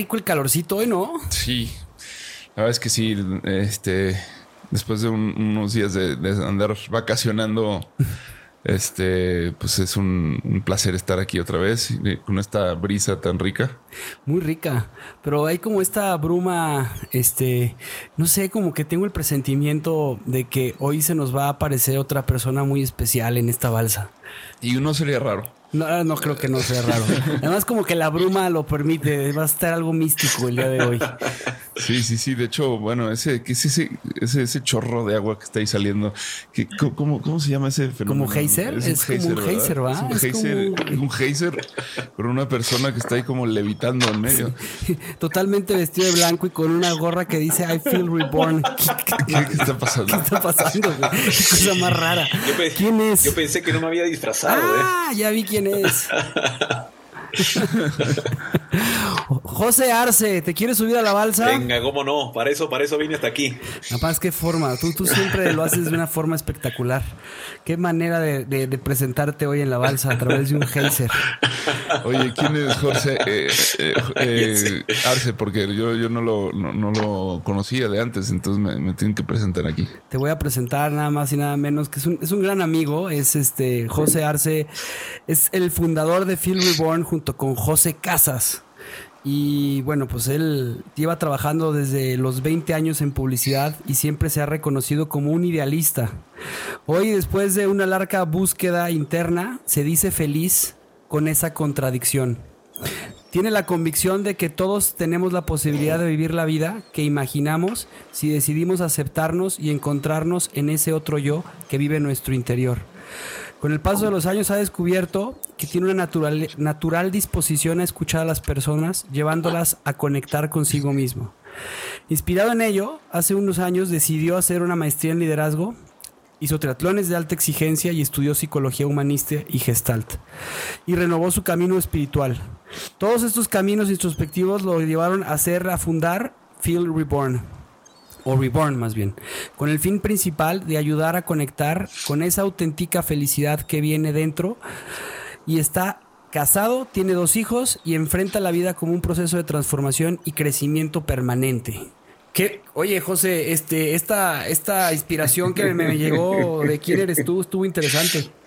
Rico el calorcito hoy, ¿no? sí. La verdad es que sí, este, después de un- unos días de, de andar vacacionando, este, pues es un, un placer estar aquí otra vez y con esta brisa tan rica. Muy rica, pero hay como esta bruma, este, no sé, como que tengo el presentimiento de que hoy se nos va a aparecer otra persona muy especial en esta balsa. Y uno sería raro. No, no creo que no sea raro. Además, como que la bruma lo permite, va a estar algo místico el día de hoy. Sí, sí, sí. De hecho, bueno, ese, ¿qué es ese, ese, ese chorro de agua que está ahí saliendo? ¿Qué, cómo, cómo, se llama ese fenómeno? ¿Como geyser? Es como un ¿verdad? geyser, ¿va? Es un Es geyser, como- un geyser con una persona que está ahí como levitando en medio. Totalmente vestido de blanco y con una gorra que dice I feel reborn. ¿Qué, ¿Qué, qué está pasando? está pasando? güey? Qué cosa más rara. Yo ¿Quién es? Yo pensé que no me había disfrazado, ¿eh? Ah, ya vi quién es. José Arce, ¿te quieres subir a la balsa? Venga, cómo no, para eso, para eso vine hasta aquí. Capaz, qué forma. Tú, tú siempre lo haces de una forma espectacular. Qué manera de, de- de presentarte hoy en la balsa a través de un geyser. Oye, ¿quién es Jorge eh, eh, eh, Arce? Porque yo, yo no, lo, no, no lo conocía de antes, entonces me, me tienen que presentar aquí. Te voy a presentar nada más y nada menos que es un, es un gran amigo. Es este José Arce, es el fundador de Feel Reborn junto con José Casas. Y bueno, pues él lleva trabajando desde los 20 años en publicidad y siempre se ha reconocido como un idealista. Hoy, después de una larga búsqueda interna, se dice feliz con esa contradicción. Tiene la convicción de que todos tenemos la posibilidad de vivir la vida que imaginamos si decidimos aceptarnos y encontrarnos en ese otro yo que vive en nuestro interior. Con el paso de los años ha descubierto que tiene una natural, disposición a escuchar a las personas, llevándolas a conectar consigo mismo. Inspirado en ello, hace unos años decidió hacer una maestría en liderazgo, hizo triatlones de alta exigencia y estudió psicología humanista y gestalt. Y renovó su camino espiritual. Todos estos caminos introspectivos lo llevaron a hacer, a fundar Feel Reborn, o Reborn más bien, con el fin principal de ayudar a conectar con esa auténtica felicidad que viene dentro y está casado, tiene dos hijos y enfrenta la vida como un proceso de transformación y crecimiento permanente. ¿Qué? Oye, José, este, esta, esta inspiración que me llegó de quién eres tú estuvo interesante.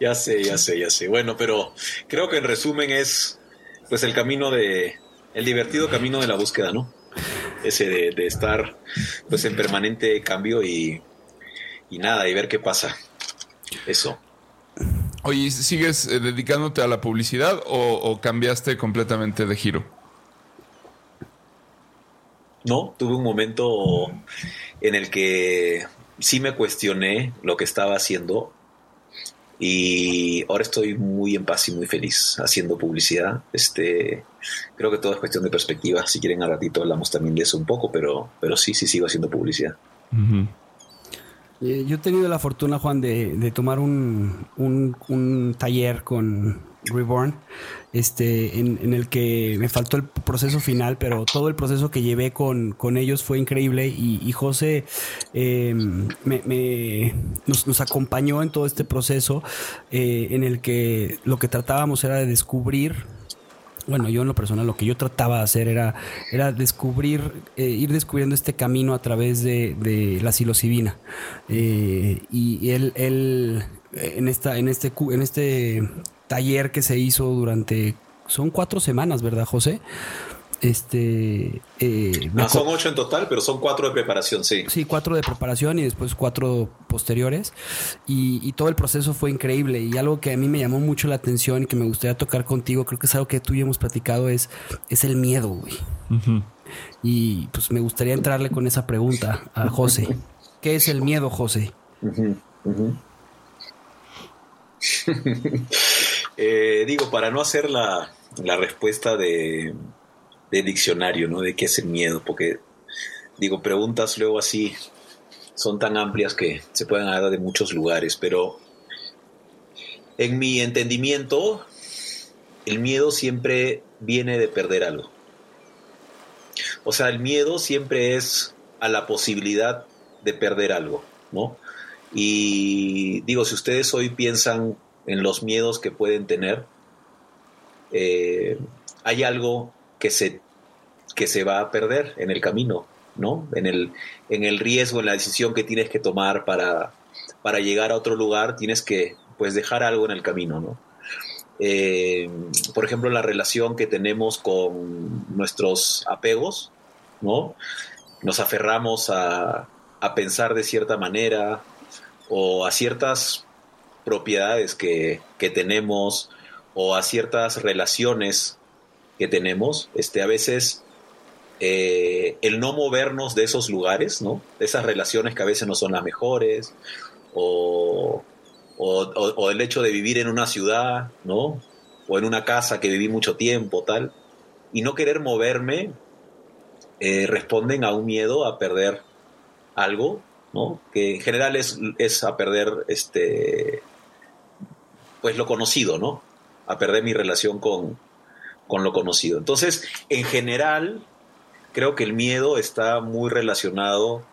Ya sé, ya sé, ya sé. Bueno, pero creo que en resumen es pues el camino de, el divertido camino de la búsqueda, ¿no? Ese de, de estar pues en permanente cambio y, y nada, y ver qué pasa. Eso. Oye, ¿sigues eh, dedicándote a la publicidad o, o cambiaste completamente de giro? No, tuve un momento en el que sí me cuestioné lo que estaba haciendo Y ahora estoy muy en paz y muy feliz haciendo publicidad. Este, creo que todo es cuestión de perspectiva. Si quieren, a ratito hablamos también de eso un poco, pero, pero sí, sí sigo haciendo publicidad. Eh, yo he tenido la fortuna, Juan, de, tomar un, un, taller con Reborn, este, en, el que me faltó el proceso final, pero todo el proceso que llevé con, con ellos fue increíble y, José em, me, nos, acompañó en todo este proceso eh, en el que lo que tratábamos era de descubrir bueno, yo en lo personal lo que yo trataba de hacer era, era descubrir, eh, ir descubriendo este camino a través de, la psilocibina. Eh, y él, él en, esta, en, este, en este taller que se hizo durante, son cuatro semanas, ¿verdad, José? Este. Eh, son ocho en total, pero son cuatro de preparación, sí. Sí, cuatro de preparación y después cuatro posteriores. Y, todo el proceso fue increíble. Y algo que a mí me llamó mucho la atención y que me gustaría tocar contigo, creo que es algo que tú y hemos platicado, es, es el miedo, güey. Y pues me gustaría entrarle con esa pregunta a José. ¿Qué es el miedo, José? Eh, digo, para no hacer la respuesta de de diccionario, ¿no? De qué es el miedo, porque digo, preguntas luego así son tan amplias que se pueden dar de muchos lugares, pero en mi entendimiento, el miedo siempre viene de perder algo. O sea, el miedo siempre es a la posibilidad de perder algo, ¿no? Y digo, si ustedes hoy piensan en los miedos que pueden tener, eh, hay algo que se, que se va a perder en el camino, ¿no? En el, en el riesgo, en la decisión que tienes que tomar para, para llegar a otro lugar, tienes que pues dejar algo en el camino, ¿no? Eh, por ejemplo, la relación que tenemos con nuestros apegos, ¿no? Nos aferramos a, a pensar de cierta manera o a ciertas propiedades que, que tenemos o a ciertas relaciones que tenemos, este, a veces eh, el no movernos de esos lugares, ¿no? De esas relaciones que a veces no son las mejores, o, el hecho de vivir en una ciudad, ¿no? O en una casa que viví mucho tiempo, tal, y no querer moverme, eh, responden a un miedo a perder algo, ¿no? Que en general es, es a perder, este, pues lo conocido, ¿no? A perder mi relación con, con lo conocido. Entonces, en general, creo que el miedo está muy relacionado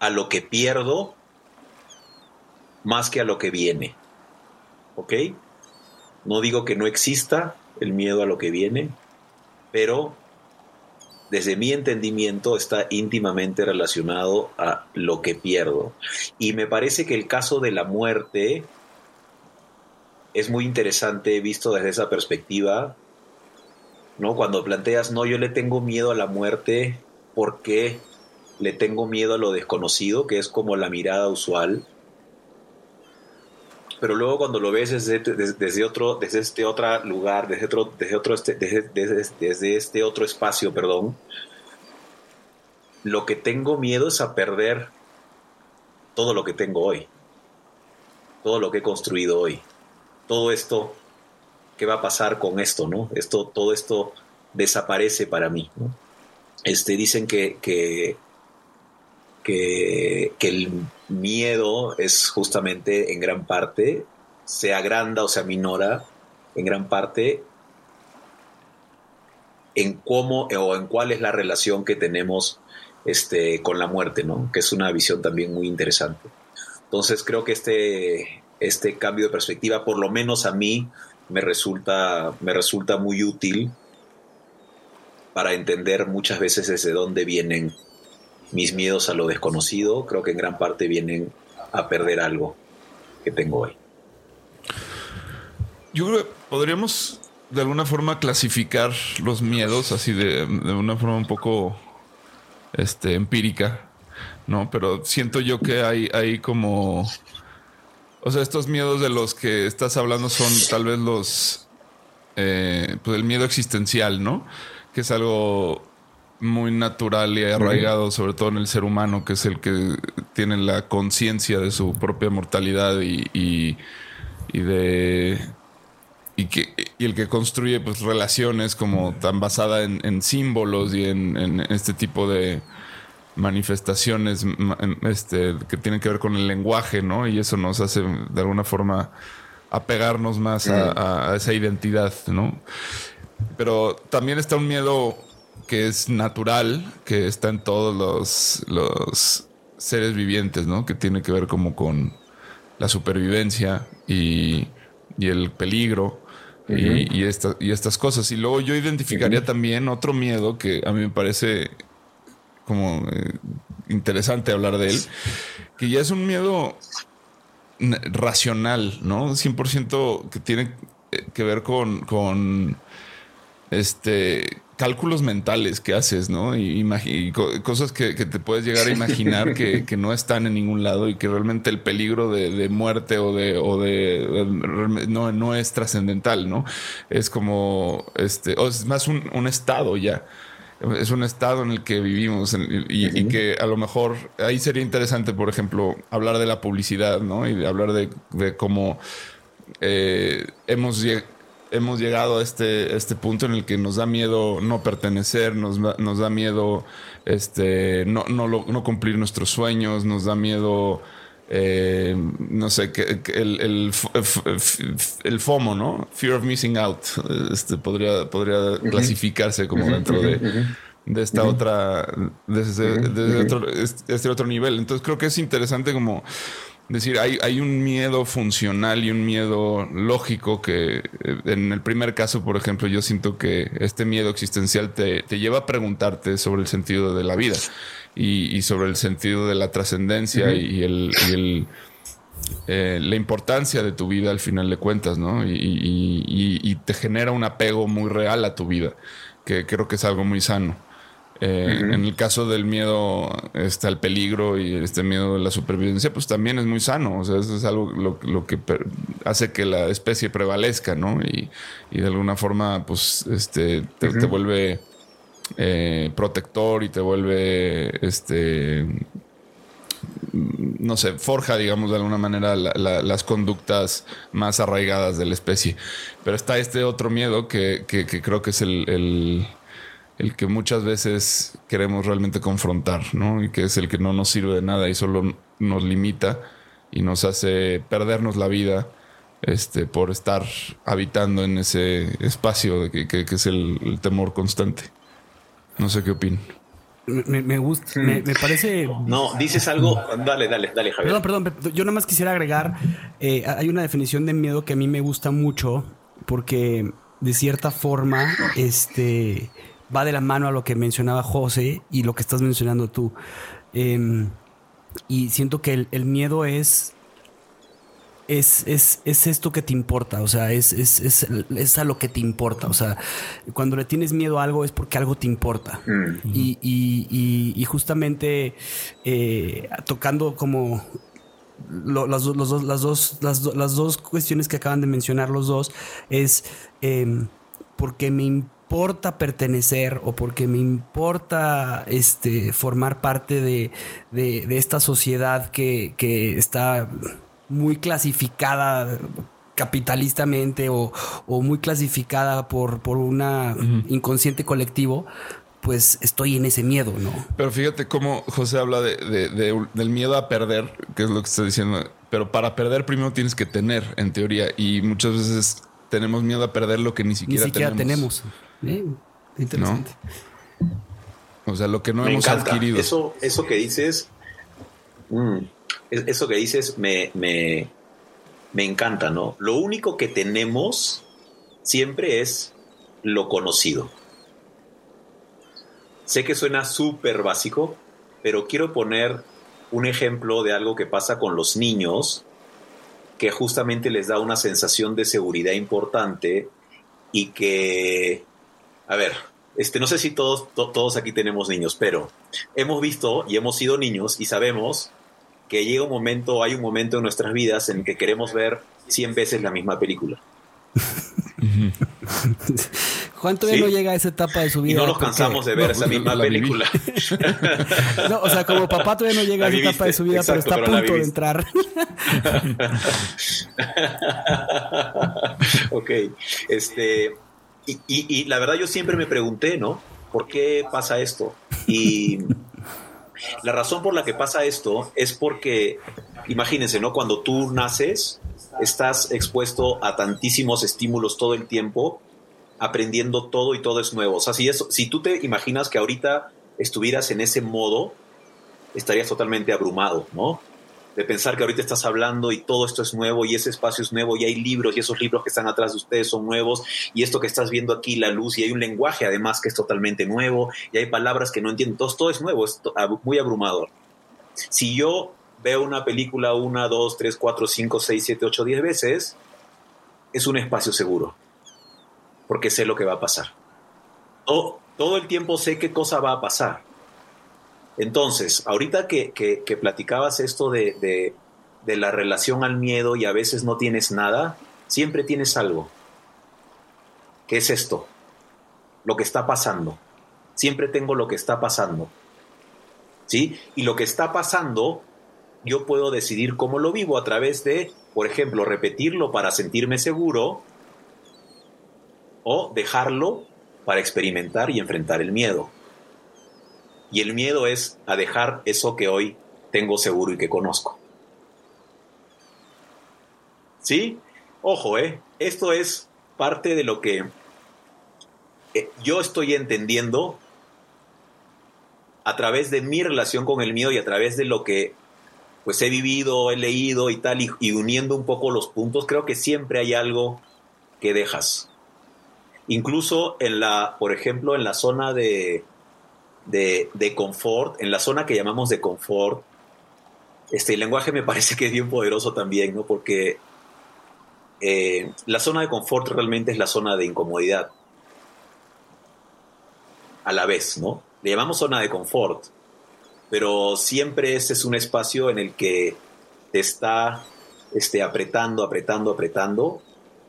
a lo que pierdo más que a lo que viene. ¿Ok? No digo que no exista el miedo a lo que viene, pero desde mi entendimiento está íntimamente relacionado a lo que pierdo. Y me parece que el caso de la muerte es muy interesante visto desde esa perspectiva, ¿no? Cuando planteas, no, yo le tengo miedo a la muerte porque le tengo miedo a lo desconocido, que es como la mirada usual. Pero luego cuando lo ves desde, otro, desde este otro lugar, desde otro, desde otro, este, desde, desde este otro espacio, perdón, lo que tengo miedo es a perder todo lo que tengo hoy, todo lo que he construido hoy todo esto, ¿qué va a pasar con esto, no? Esto, todo esto desaparece para mí, Este, dicen que, que, que, el miedo es justamente en gran parte, se agranda o se aminora en gran parte en cómo o en cuál es la relación que tenemos este, con la muerte, ¿no? Que es una visión también muy interesante. Entonces creo que este, este cambio de perspectiva, por lo menos a mí, me resulta, me resulta muy útil para entender muchas veces desde dónde vienen mis miedos a lo desconocido. Creo que en gran parte vienen a perder algo que tengo hoy. Yo creo que podríamos de alguna forma clasificar los miedos así de, de una forma un poco este, empírica, ¿no? Pero siento yo que hay, hay como o sea, estos miedos de los que estás hablando son tal vez los. Eh, pues el miedo existencial, ¿no? Que es algo muy natural y arraigado, sobre todo en el ser humano, que es el que tiene la conciencia de su propia mortalidad y, y, y de y que y el que construye pues relaciones como tan basada en, en símbolos y en, en este tipo de manifestaciones ma- este, que tienen que ver con el lenguaje, ¿no? Y eso nos hace de alguna forma apegarnos más a, a- a esa identidad, ¿no? Pero también está un miedo que es natural, que está en todos los, los seres vivientes, ¿no? Que tiene que ver como con la supervivencia y, y el peligro y, y, esta- y estas cosas. Y luego yo identificaría también otro miedo que a mí me parece como eh, interesante hablar de él, que ya es un miedo racional, ¿no? 100% que tiene eh, que ver con, con este cálculos mentales que haces, ¿no? Y, y co- cosas que, que te puedes llegar a imaginar que, que no están en ningún lado y que realmente el peligro de, de muerte o de, o de, de- no, no es trascendental, ¿no? Es como este, o es más un, un estado ya. Es un estado en el que vivimos en- y, y que a lo mejor ahí sería interesante, por ejemplo, hablar de la publicidad, ¿no? Y de hablar de, de cómo eh, hemos, lleg- hemos llegado a este, este punto en el que nos da miedo no pertenecer, nos, da- nos da miedo este, no, no, lo- no cumplir nuestros sueños, nos da miedo, eh, no sé, que, que el, el, FOMO, ¿no? Fear of Missing Out, este, podría, podría clasificarse como dentro de de esta otra, desde, desde otro, este este otro nivel. Entonces creo que es interesante como decir, hay, hay un miedo funcional y un miedo lógico que eh, en el primer caso, por ejemplo, yo siento que este miedo existencial te, te lleva a preguntarte sobre el sentido de la vida y, y sobre el sentido de la trascendencia y el... y el eh, la importancia de tu vida al final de cuentas, ¿no? Y, y- y- y te genera un apego muy real a tu vida, que creo que es algo muy sano. Eh, En el caso del miedo este, al peligro y este miedo de la supervivencia, pues también es muy sano. O sea, eso es algo lo, lo que hace que la especie prevalezca, ¿no? Y, y de alguna forma, pues, este, te, te vuelve eh, protector y te vuelve, este, no sé, forja, digamos, de alguna manera la- la- las conductas más arraigadas de la especie. Pero está este otro miedo que, que- creo que es el, el- que muchas veces queremos realmente confrontar, ¿no? Y que es el que no nos sirve de nada y solo nos limita y nos hace perdernos la vida este, por estar habitando en ese espacio de que, que- es el temor constante. No sé qué opinan. Me, me- gusta, me, me parece. No, dices algo. Dale, dale, dale, Javier. Perdón, perdón, yo nada más quisiera agregar, eh, hay una definición de miedo que a mí me gusta mucho porque de cierta forma este, va de la mano a lo que mencionaba José y lo que estás mencionando tú. Em, y siento que el, el miedo es, es, es, es esto que te importa, o sea, es, es, es, es a lo que te importa, o sea, cuando le tienes miedo a algo es porque algo te importa. Y, y- y- y justamente eh, tocando como lo- las, los dos, las, dos, las, do- las dos cuestiones que acaban de mencionar los dos es em, porque me importa pertenecer o porque me importa este, formar parte de, de- de esta sociedad que, que está muy clasificada capitalistamente o, o muy clasificada por, por una inconsciente colectivo, pues estoy en ese miedo, ¿no? Pero fíjate cómo José habla de, de- de- del miedo a perder, que es lo que está diciendo. Pero para perder primero tienes que tener, en teoría. Y muchas veces tenemos miedo a perder lo que ni Ni siquiera, siquiera tenemos. Eh, interesante. O sea, lo que no me hemos encanta. adquirido. Eso, eso que dices, mm, eso que dices me, me, me encanta, ¿no? Lo único que tenemos siempre es lo conocido. Sé que suena súper básico, pero quiero poner un ejemplo de algo que pasa con los niños, que justamente les da una sensación de seguridad importante y que, a ver, este, no sé si todos, to- todos aquí tenemos niños, pero hemos visto y hemos sido niños y sabemos que llega un momento, hay un momento en nuestras vidas en que queremos ver 100 veces la misma película. Juan todavía no llega a esa etapa de su vida. Y no nos cansamos de ver esa misma película. no, o sea, como papá todavía no llega a esa etapa de su vida, pero está a punto de entrar. ok. Este. Y, y la verdad, yo siempre me pregunté, ¿no? ¿Por qué pasa esto? Y la razón por la que pasa esto es porque, imagínense, ¿no? Cuando tú naces, estás expuesto a tantísimos estímulos todo el tiempo aprendiendo todo y todo es nuevo. O sea, si, si tú te imaginas que ahorita estuvieras en ese modo, estarías totalmente abrumado, ¿no? De pensar que ahorita estás hablando y todo esto es nuevo y ese espacio es nuevo y hay libros y esos libros que están atrás de ustedes son nuevos y esto que estás viendo aquí, la luz y hay un lenguaje además que es totalmente nuevo y hay palabras que no entiendo. Todo, todo es nuevo, es muy abrumador. Si yo veo una película una, dos, tres, cuatro, cinco, seis, siete, ocho, diez veces, es un espacio seguro porque sé lo que va a pasar. Todo, todo el tiempo sé qué cosa va a pasar. Entonces, ahorita que, platicabas esto de, de, la relación al miedo y a veces no tienes nada, siempre tienes algo. ¿Qué es esto? Lo que está pasando. Siempre tengo lo que está pasando. ¿Sí? Y lo que está pasando, yo puedo decidir cómo lo vivo a través de, por ejemplo, repetirlo para sentirme seguro o dejarlo para experimentar y enfrentar el miedo. Y el miedo es a dejar eso que hoy tengo seguro y que conozco. ¿Sí? Ojo, ¿eh? Esto es parte de lo que eh, yo estoy entendiendo a través de mi relación con el miedo y a través de lo que pues he vivido, he leído y tal, y uniendo un poco los puntos, creo que siempre hay algo que dejas. Incluso en la, por ejemplo, en la zona de, de, confort, en la zona que llamamos de confort, este, el lenguaje me parece que es bien poderoso también, ¿no? Porque eh, la zona de confort realmente es la zona de incomodidad. A la vez, ¿no? Le llamamos zona de confort, pero siempre ese es un espacio en el que te está este, apretando, apretando, apretando,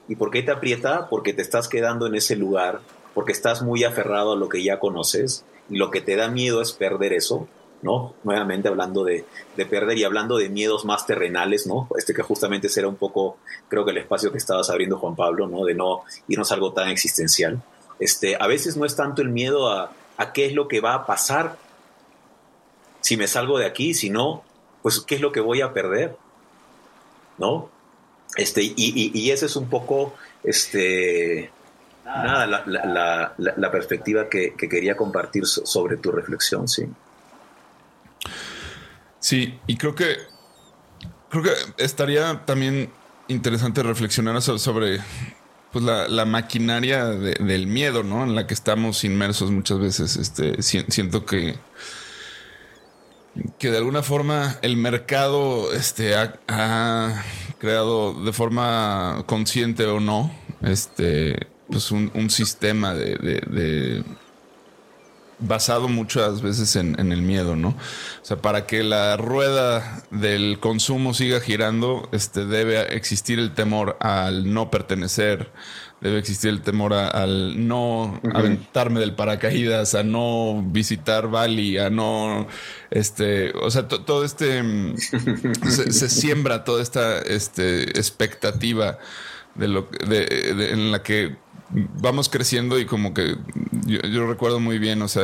¿Y por qué te aprieta? Porque te estás quedando en ese lugar, porque estás muy aferrado a lo que ya conoces y lo que te da miedo es perder eso, ¿no? Nuevamente hablando de, perder y hablando de miedos más terrenales, ¿no? Este que justamente será un poco, creo que el espacio que estabas abriendo, Juan Pablo, ¿no? De no irnos algo tan existencial. Este, a veces no es tanto el miedo a, a qué es lo que va a pasar si me salgo de aquí, sino, pues, qué es lo que voy a perder, ¿no? Este, y, y, ese es un poco este, nada, la, la, perspectiva que, quería compartir sobre tu reflexión, sí. Sí, y creo que creo que estaría también interesante reflexionar sobre pues la, maquinaria del miedo, ¿no? En la que estamos inmersos muchas veces. Este, siento que que de alguna forma el mercado este, ha, creado de forma consciente o no este, pues un, sistema de, basado muchas veces en, en, el miedo, ¿no? O sea, para que la rueda del consumo siga girando, este, debe existir el temor al no pertenecer, debe existir el temor al no aventarme del paracaídas, a no visitar Bali, a no, este, o sea, todo este, mm, se, siembra toda esta este, expectativa de lo de, en la que vamos creciendo y como que yo, recuerdo muy bien, o sea,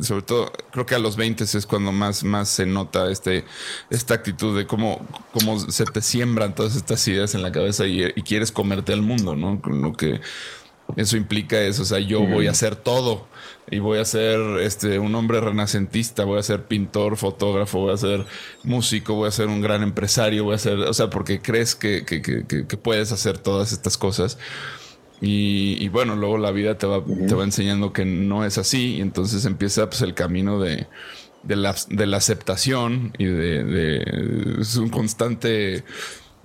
sobre todo creo que a los 20 es cuando más, más se nota este, esta actitud de cómo, cómo se te siembran todas estas ideas en la cabeza y, quieres comerte al mundo, ¿no? Lo que eso implica es, o sea, yo voy a hacer todo y voy a ser este, un hombre renacentista, voy a ser pintor, fotógrafo, voy a ser músico, voy a ser un gran empresario, voy a ser, o sea, porque crees que, que, que, que puedes hacer todas estas cosas. Y, bueno, luego la vida te va, te va enseñando que no es así y entonces empieza pues, el camino de, de, la, de la aceptación y de, es un constante...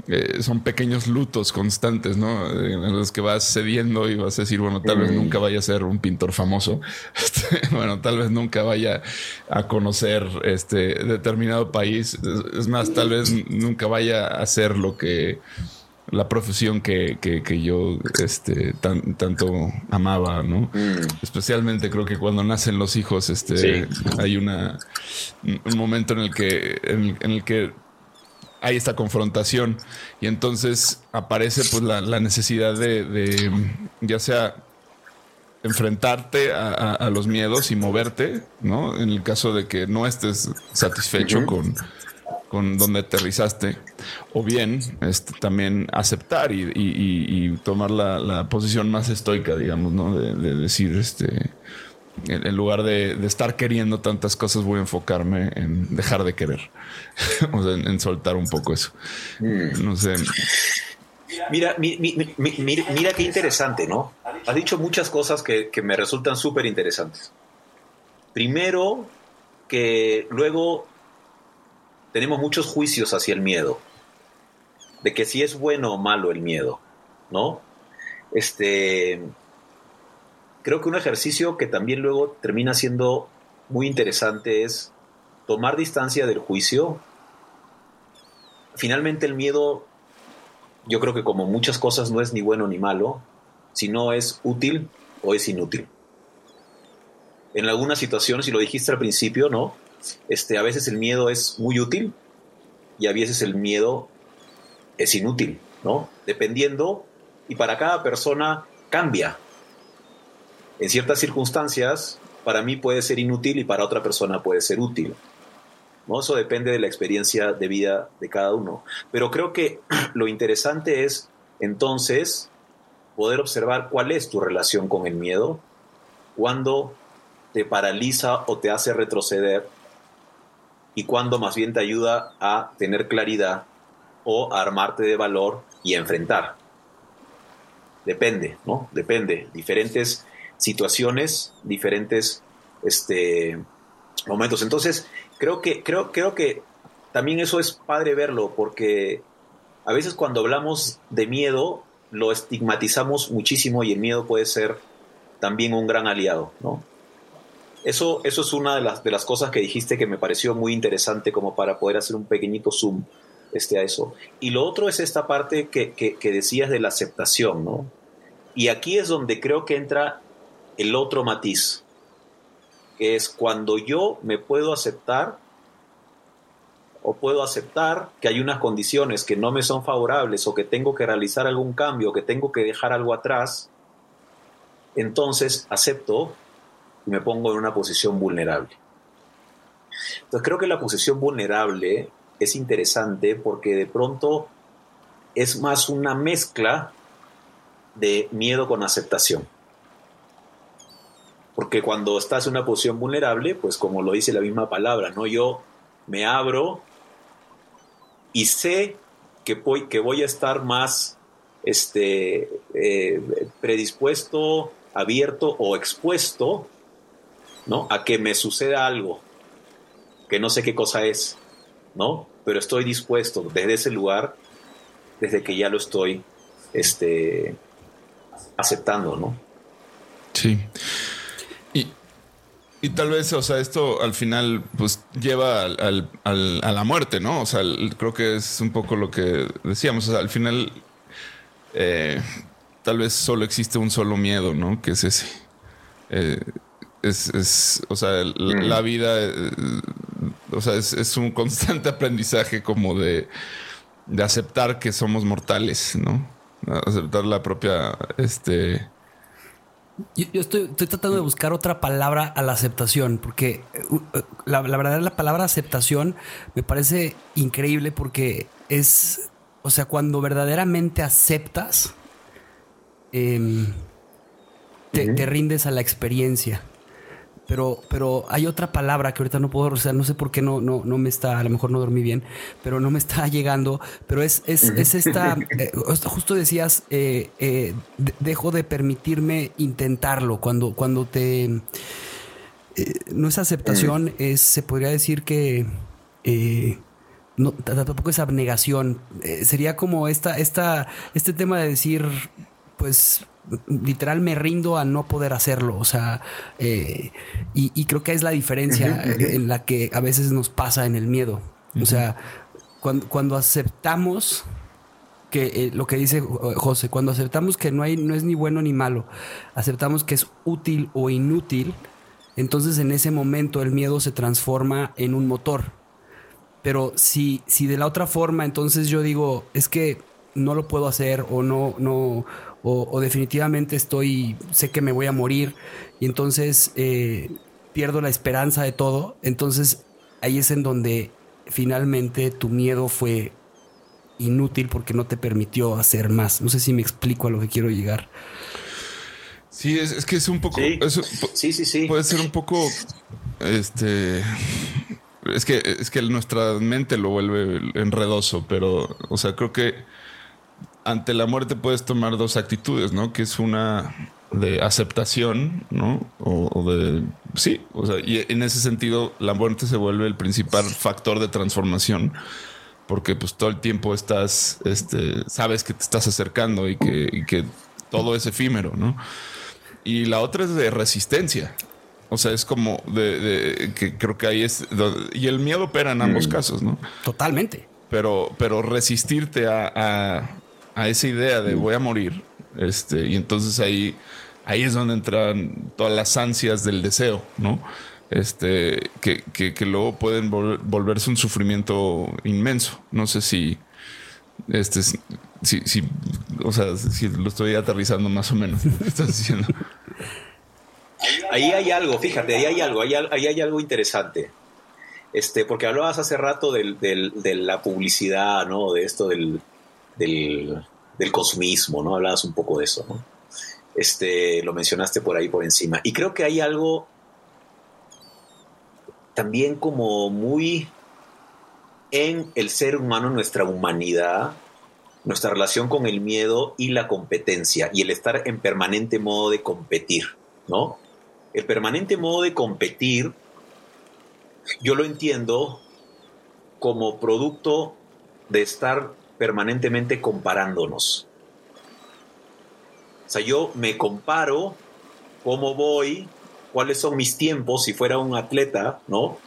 Eh, son pequeños lutos constantes, ¿no? En los que vas cediendo y vas a decir, bueno, tal vez nunca vaya a ser un pintor famoso. Este, bueno, tal vez nunca vaya a conocer este determinado país. Es más, tal vez nunca vaya a hacer lo que la profesión que, que, yo este, tanto amaba, ¿no? Mm. Especialmente creo que cuando nacen los hijos, este, hay una, un momento en el que, en, el que hay esta confrontación y entonces aparece pues la, necesidad de, ya sea enfrentarte a, los miedos y moverte, ¿no? En el caso de que no estés satisfecho con con donde aterrizaste, o bien este, también aceptar y, tomar la, posición más estoica, digamos, ¿no? De, decir, este, en, lugar de, estar queriendo tantas cosas, voy a enfocarme en dejar de querer, o sea, en, soltar un poco eso. Mm. No sé. Mira, mira, qué interesante, ¿no? Has dicho muchas cosas que, que me resultan súper interesantes. Primero, que luego tenemos muchos juicios hacia el miedo, de que si es bueno o malo el miedo, ¿no? Este, creo que un ejercicio que también luego termina siendo muy interesante es tomar distancia del juicio. Finalmente el miedo, yo creo que como muchas cosas no es ni bueno ni malo, sino es útil o es inútil. En algunas situaciones, y lo dijiste al principio, ¿no? Este, a veces el miedo es muy útil y a veces el miedo es inútil, ¿no? Dependiendo, y para cada persona cambia. En ciertas circunstancias, para mí puede ser inútil y para otra persona puede ser útil. ¿no? Eso depende de la experiencia de vida de cada uno. Pero creo que lo interesante es entonces poder observar cuál es tu relación con el miedo, cuando te paraliza o te hace retroceder y cuando más bien te ayuda a tener claridad o a armarte de valor y enfrentar. Depende, ¿no? Depende. Diferentes situaciones, diferentes este, momentos. Entonces, creo que, creo, creo que también eso es padre verlo, porque a veces cuando hablamos de miedo, lo estigmatizamos muchísimo y el miedo puede ser también un gran aliado, ¿no? Eso, eso es una de las, de las cosas que dijiste que me pareció muy interesante como para poder hacer un pequeñito zoom este, a eso. Y lo otro es esta parte que, que, decías de la aceptación, ¿no? Y aquí es donde creo que entra el otro matiz, que es cuando yo me puedo aceptar o puedo aceptar que hay unas condiciones que no me son favorables o que tengo que realizar algún cambio, o que tengo que dejar algo atrás, entonces acepto y me pongo en una posición vulnerable. Entonces creo que la posición vulnerable es interesante porque de pronto es más una mezcla de miedo con aceptación. Porque cuando estás en una posición vulnerable, pues como lo dice la misma palabra, ¿no? Yo me abro y sé que voy, que voy a estar más este, eh, predispuesto, abierto o expuesto ¿no? A que me suceda algo que no sé qué cosa es, ¿no? Pero estoy dispuesto desde ese lugar, desde que ya lo estoy este, aceptando, ¿no? Sí. Y, y tal vez, o sea, esto al final pues lleva al, a la muerte, ¿no? O sea, creo que es un poco lo que decíamos, o sea, al final eh, tal vez solo existe un solo miedo, ¿no? Que es ese. Eh, es, es o sea, la, vida, eh, o sea, es, un constante aprendizaje como de, de aceptar que somos mortales, ¿no? Aceptar la propia, este... Yo, estoy, estoy, tratando de buscar otra palabra a la aceptación, porque uh, uh, la, la verdad la palabra aceptación me parece increíble porque es, o sea, cuando verdaderamente aceptas, em, te, te, rindes a la experiencia pero, pero hay otra palabra que ahorita no puedo, o sea, no sé por qué no, no, no me está, a lo mejor no dormí bien, pero no me está llegando, pero es, es, es esta, eh, justo decías, eh, eh, dejo de permitirme intentarlo cuando, cuando te... no es aceptación, es, se podría decir que... no, tampoco es abnegación. sería como esta, esta, este tema de decir, pues literal me rindo a no poder hacerlo. O sea, eh, y, creo que es la diferencia en la que a veces nos pasa en el miedo. O sea, cuando, cuando aceptamos que eh, lo que dice eh, José, cuando aceptamos que no hay, no es ni bueno ni malo, aceptamos que es útil o inútil, entonces en ese momento el miedo se transforma en un motor. Pero si, si de la otra forma, entonces yo digo, es que no lo puedo hacer o no, no, o, definitivamente estoy, sé que me voy a morir y entonces eh, pierdo la esperanza de todo, entonces ahí es en donde finalmente tu miedo fue inútil porque no te permitió hacer más. No sé si me explico a lo que quiero llegar. Sí, es, que es un poco. Sí. sí, sí, Puede ser un poco. Este. Es que, es que nuestra mente lo vuelve enredoso, pero, o sea, creo que ante la muerte puedes tomar dos actitudes, ¿no? Que es una de aceptación, ¿no? O, o, de... Sí, o sea, y en ese sentido la muerte se vuelve el principal factor de transformación porque pues todo el tiempo estás, este, sabes que te estás acercando y que, todo es efímero, ¿no? Y la otra es de resistencia. O sea, es como de, que creo que ahí es y el miedo opera en ambos mm. casos, ¿no? Totalmente. Pero, pero resistirte a, a, esa idea de voy a morir, este, y entonces ahí, ahí es donde entran todas las ansias del deseo, ¿no? este, que, que, luego pueden volverse un sufrimiento inmenso. No sé si, este, si, si, o sea, si lo estoy aterrizando más o menos. Ahí hay algo, fíjate, ahí hay algo, ahí, hay algo interesante. Este, porque hablabas hace rato del, de la publicidad, ¿no? De esto del, del, del, consumismo, ¿no? Hablabas un poco de eso, ¿no? Este, lo mencionaste por ahí por encima. Y creo que hay algo también como muy en el ser humano, nuestra humanidad, nuestra relación con el miedo y la competencia y el estar en permanente modo de competir, ¿no? El permanente modo de competir, yo lo entiendo como producto de estar permanentemente comparándonos. O sea, yo me comparo cómo voy, cuáles son mis tiempos si fuera un atleta, ¿no?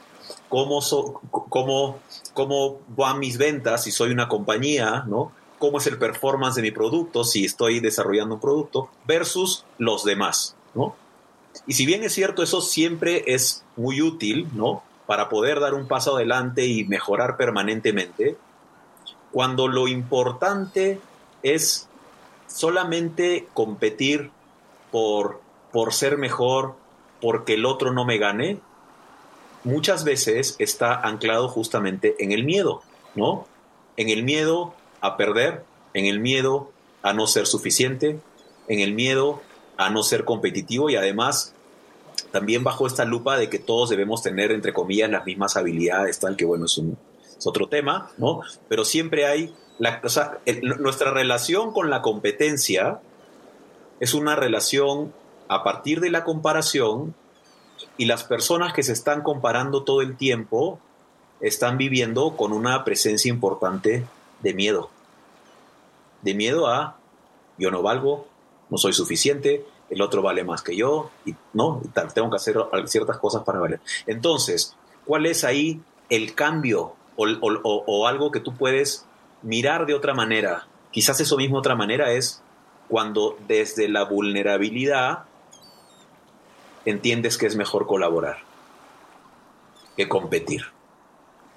¿Cómo, cómo, cómo van mis ventas si soy una compañía, ¿no? ¿Cómo es el performance de mi producto si estoy desarrollando un producto versus los demás, ¿no? Y si bien es cierto, eso siempre es muy útil, ¿no? Para poder dar un paso adelante y mejorar permanentemente, cuando lo importante es solamente competir por, por ser mejor, porque el otro no me gane, muchas veces está anclado justamente en el miedo, ¿no? En el miedo a perder, en el miedo a no ser suficiente, en el miedo a no ser competitivo y además también bajo esta lupa de que todos debemos tener, entre comillas, las mismas habilidades, tal que bueno, es, un, otro tema, ¿no? Pero siempre hay, la, nuestra relación con la competencia es una relación a partir de la comparación y las personas que se están comparando todo el tiempo están viviendo con una presencia importante de miedo. De miedo a yo no valgo, no soy suficiente, el otro vale más que yo, y no, tengo que hacer ciertas cosas para valer. Entonces, ¿cuál es ahí el cambio o, algo que tú puedes mirar de otra manera? Quizás eso mismo otra manera es cuando desde la vulnerabilidad entiendes que es mejor colaborar que competir.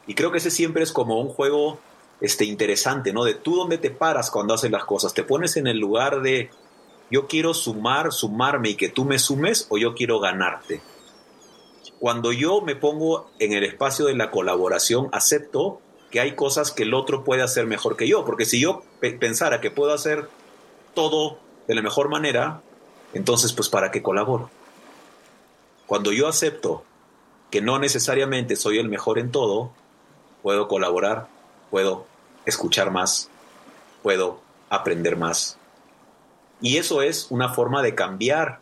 Y creo que ese siempre es como un juego este, interesante, ¿no? De tú dónde te paras cuando haces las cosas. Te pones en el lugar de yo quiero sumar, sumarme y que tú me sumes o yo quiero ganarte. Cuando yo me pongo en el espacio de la colaboración, acepto que hay cosas que el otro puede hacer mejor que yo. Porque si yo pensara que puedo hacer todo de la mejor manera, entonces pues ¿para qué colaboro? Cuando yo acepto que no necesariamente soy el mejor en todo, puedo colaborar, puedo escuchar más, puedo aprender más. Y eso es una forma de cambiar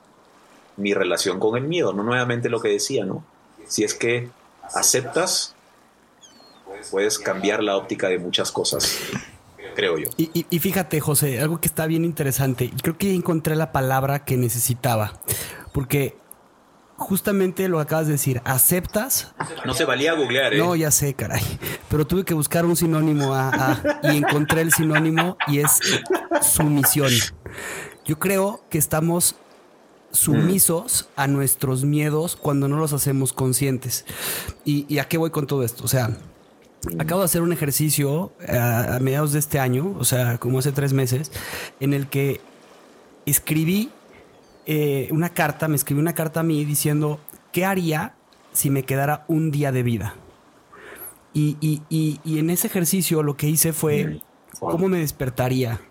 mi relación con el miedo, no nuevamente lo que decía, ¿no? Si es que aceptas, puedes cambiar la óptica de muchas cosas, creo yo. Y, y fíjate, José, algo que está bien interesante, creo que encontré la palabra que necesitaba, porque justamente lo que acabas de decir, aceptas. No se valía googlear, ¿eh? No, ya sé, caray. Pero tuve que buscar un sinónimo a, a- y encontré el sinónimo y es sumisión. Yo creo que estamos sumisos a nuestros miedos cuando no los hacemos conscientes. ¿Y, y a qué voy con todo esto? O sea, acabo de hacer un ejercicio eh, a, a mediados de este año, o sea, como hace tres meses, en el que escribí eh, una carta, me escribí una carta a mí diciendo, ¿qué haría si me quedara un día de vida? Y, y- y- y en ese ejercicio lo que hice fue, ¿cómo me despertaría?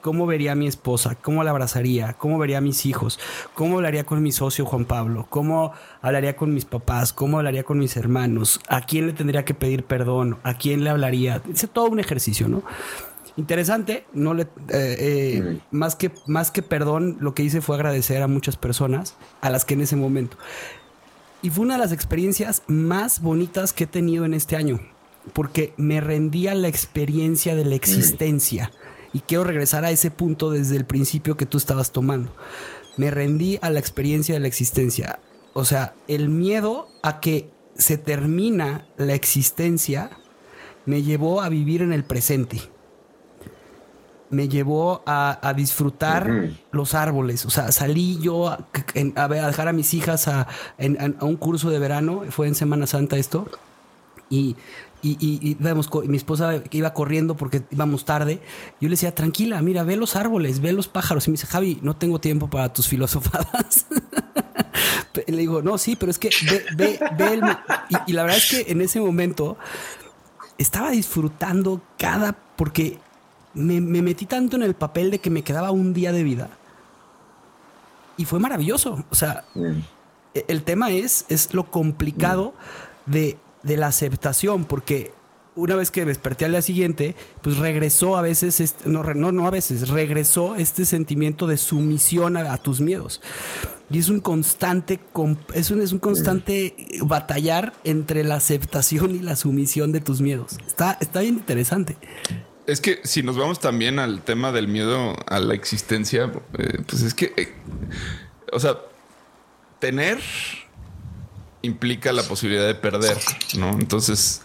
¿Cómo vería a mi esposa? ¿Cómo la abrazaría? ¿Cómo vería a mis hijos? ¿Cómo hablaría con mi socio Juan Pablo? ¿Cómo hablaría con mis papás? ¿Cómo hablaría con mis hermanos? ¿A quién le tendría que pedir perdón? ¿A quién le hablaría? Hice todo un ejercicio, ¿no? Interesante, no le, eh, eh, más, que, más que perdón, lo que hice fue agradecer a muchas personas a las que en ese momento. Y fue una de las experiencias más bonitas que he tenido en este año, porque me rendí a la experiencia de la existencia. Y quiero regresar a ese punto desde el principio que tú estabas tomando. Me rendí a la experiencia de la existencia. O sea, el miedo a que se termina la existencia me llevó a vivir en el presente. Me llevó a, a disfrutar los árboles. O sea, salí yo a, a a dejar a mis hijas a un curso de verano. Fue en Semana Santa esto. Y, y, y- y mi esposa iba corriendo porque íbamos tarde. Yo le decía, tranquila, mira, ve los árboles, ve los pájaros. Y me dice, Javi, no tengo tiempo para tus filosofadas. Le digo, no, sí, pero es que ve, ve, ve el... Y, y la verdad es que en ese momento estaba disfrutando cada... Porque me, me metí tanto en el papel de que me quedaba un día de vida. Y fue maravilloso. O sea, e- el tema es, es lo complicado de, de la aceptación, porque una vez que desperté al día siguiente, pues regresó a veces, no, no, no a veces, regresó este sentimiento de sumisión a, tus miedos. Y es un constante, es un, es un constante batallar entre la aceptación y la sumisión de tus miedos. Está, está bien interesante. Es que si nos vamos también al tema del miedo a la existencia, eh, pues es que, eh, o sea, tener implica la posibilidad de perder, ¿no? Entonces,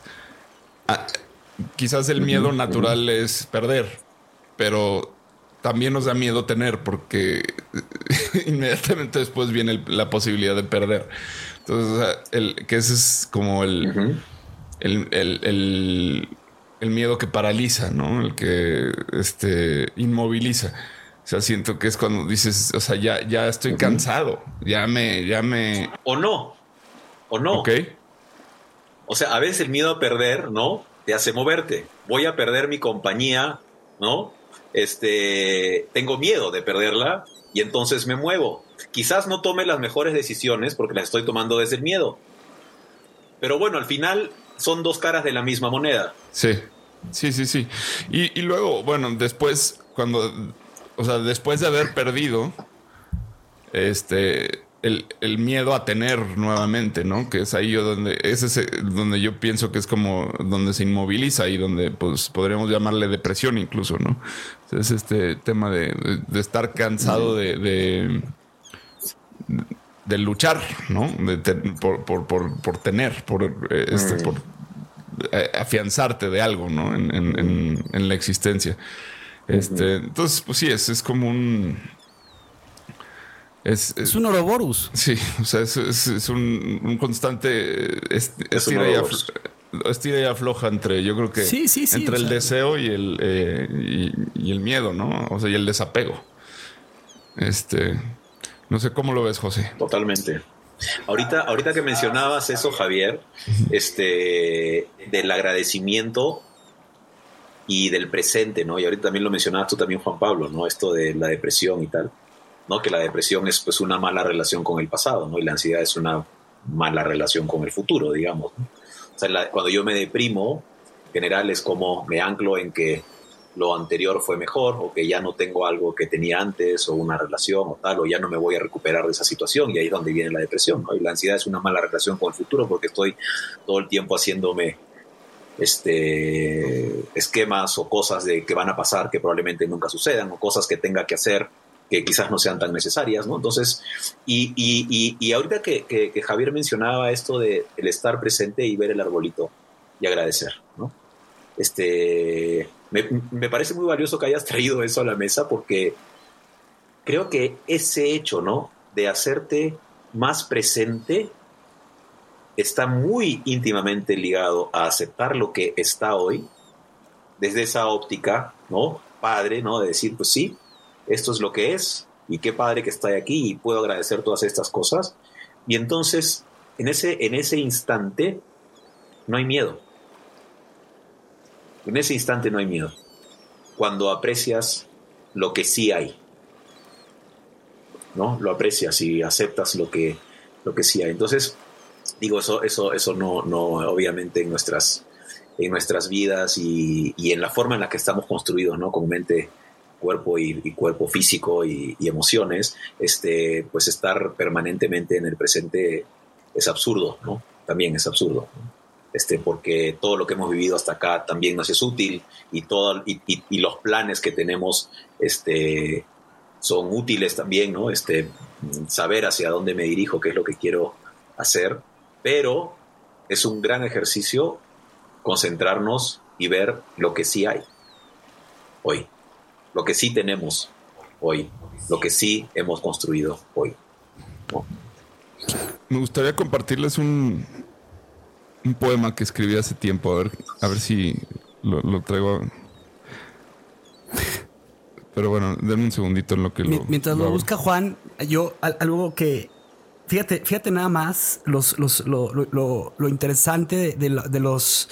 quizás el miedo natural es perder, pero también nos da miedo tener porque inmediatamente después viene el- la posibilidad de perder. Entonces, o sea, el, que ese es como el, el, el- el- el miedo que paraliza, ¿no? El que este, inmoviliza. O sea, siento que es cuando dices, o sea, ya, ya estoy cansado, ya me, ya me. O no. O no. Ok. O sea, a veces el miedo a perder, ¿no? Te hace moverte. Voy a perder mi compañía, ¿no? Este, tengo miedo de perderla y entonces me muevo. Quizás no tome las mejores decisiones porque las estoy tomando desde el miedo. Pero bueno, al final son dos caras de la misma moneda. Sí, sí, sí, sí. Y, y luego, bueno, después, cuando, o sea, después de haber perdido, este, el, el miedo a tener nuevamente, ¿no? Que es ahí yo donde, ese es donde yo pienso que es como donde se inmoviliza y donde, pues, podríamos llamarle depresión incluso, ¿no? Es este tema de, de estar cansado de, de, de luchar, ¿no? De ten- por, por, por, por tener, por, este, por eh, afianzarte de algo, ¿no? En, en- en- en la existencia. Este, entonces, pues sí, es, es como un. Es, Es un Ouroboros. Sí, o sea, es, es- es un, un constante un estira, y aflo- estira y afloja entre, yo creo que Sí, sí, sí, entre el sea. deseo y el, eh, y, y el miedo, ¿no? O sea, y el desapego. Este, no sé cómo lo ves, José. Totalmente. Ahorita, ahorita que mencionabas eso, Javier, este, del agradecimiento y del presente, ¿no? Y ahorita también lo mencionabas tú también, Juan Pablo, ¿no? Esto de la depresión y tal, ¿no? Que la depresión es pues una mala relación con el pasado, ¿no? Y la ansiedad es una mala relación con el futuro, digamos. cuando yo me deprimo, en general es como me anclo en que lo anterior fue mejor o que ya no tengo algo que tenía antes o una relación o tal o ya no me voy a recuperar de esa situación y ahí es donde viene la depresión ¿no? y la ansiedad es una mala relación con el futuro porque estoy todo el tiempo haciéndome este esquemas o cosas de que van a pasar que probablemente nunca sucedan o cosas que tenga que hacer que quizás no sean tan necesarias, ¿no? Entonces, y, y, y, ahorita que, que, Javier mencionaba esto de el estar presente y ver el arbolito y agradecer, ¿no? Este, me, me, parece muy valioso que hayas traído eso a la mesa porque creo que ese hecho, ¿no? De hacerte más presente está muy íntimamente ligado a aceptar lo que está hoy desde esa óptica, ¿no? Padre, ¿no? De decir, pues sí, esto es lo que es y qué padre que está aquí y puedo agradecer todas estas cosas. Y entonces, en ese, en ese instante, no hay miedo. En ese instante no hay miedo. Cuando aprecias lo que sí hay. ¿No? Lo aprecias y aceptas lo que, lo que sí hay. Entonces, digo, eso, eso, eso no, no, obviamente en nuestras, en nuestras vidas y, y en la forma en la que estamos construidos, ¿no? Con mente, cuerpo y, cuerpo físico y, emociones, este, pues estar permanentemente en el presente es absurdo, ¿no? También es absurdo. Este, porque todo lo que hemos vivido hasta acá también nos es útil y, todo, y, los planes que tenemos este, son útiles también, ¿no? Este, saber hacia dónde me dirijo, qué es lo que quiero hacer, pero es un gran ejercicio concentrarnos y ver lo que sí hay hoy lo que sí tenemos hoy, lo que sí hemos construido hoy. Me gustaría compartirles un, un poema que escribí hace tiempo, a ver, a ver si lo, traigo. Pero bueno, denme un segundito en lo que lo. Mientras lo, busca Juan, yo algo que. Fíjate, fíjate nada más los, los, lo, lo, interesante de, de, los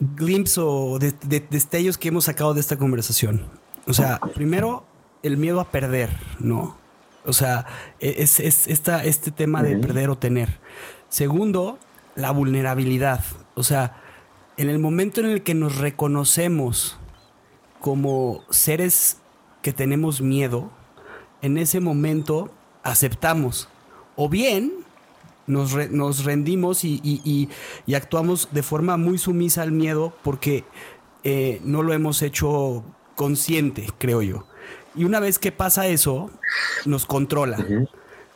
glimpses o de, destellos que hemos sacado de esta conversación. O sea, primero, el miedo a perder, ¿no? O sea, e-, es, esta, este tema de perder o tener. Segundo, la vulnerabilidad. O sea, en el momento en el que nos reconocemos como seres que tenemos miedo, en ese momento aceptamos. O bien nos, nos rendimos y, actuamos de forma muy sumisa al miedo porque eh, no lo hemos hecho consciente, creo yo. Y una vez que pasa eso, nos controla.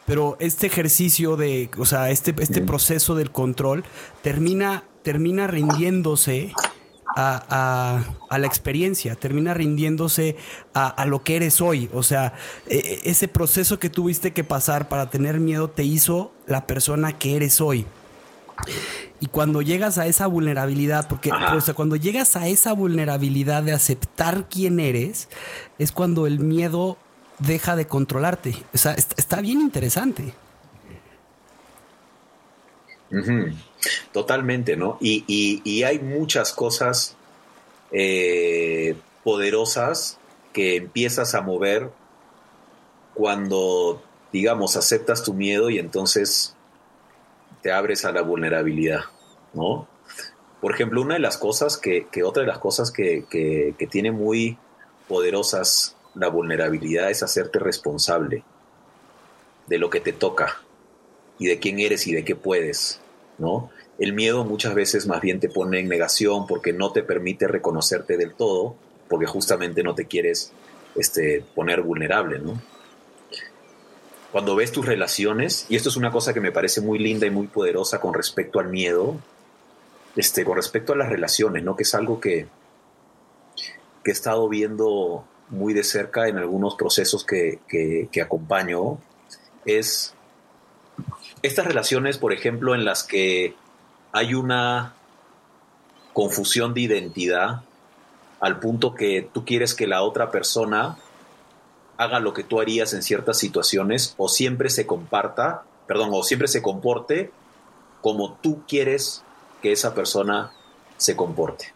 Pero este ejercicio de, o sea, este, este proceso del control termina, termina rindiéndose a, la experiencia, termina rindiéndose a, lo que eres hoy. O sea, e, e, ese proceso que tuviste que pasar para tener miedo te hizo la persona que eres hoy. Y cuando llegas a esa vulnerabilidad, porque cuando llegas a esa vulnerabilidad de aceptar quién eres, es cuando el miedo deja de controlarte. O sea, está, bien interesante. Totalmente, ¿no? Y, hay muchas cosas eh, poderosas que empiezas a mover cuando, digamos, aceptas tu miedo y entonces te abres a la vulnerabilidad, ¿no? Por ejemplo, una de las cosas que, otra de las cosas que, que, tiene muy poderosas la vulnerabilidad es hacerte responsable de lo que te toca y de quién eres y de qué puedes, ¿no? El miedo muchas veces más bien te pone en negación porque no te permite reconocerte del todo, porque justamente no te quieres este, poner vulnerable, ¿no? Cuando ves tus relaciones, y esto es una cosa que me parece muy linda y muy poderosa con respecto al miedo, este, con respecto a las relaciones, ¿no? Que es algo que, que he estado viendo muy de cerca en algunos procesos que, que, acompaño, es estas relaciones, por ejemplo, en las que hay una confusión de identidad al punto que tú quieres que la otra persona haga lo que tú harías en ciertas situaciones o siempre se comparta, perdón, o siempre se comporte como tú quieres que esa persona se comporte.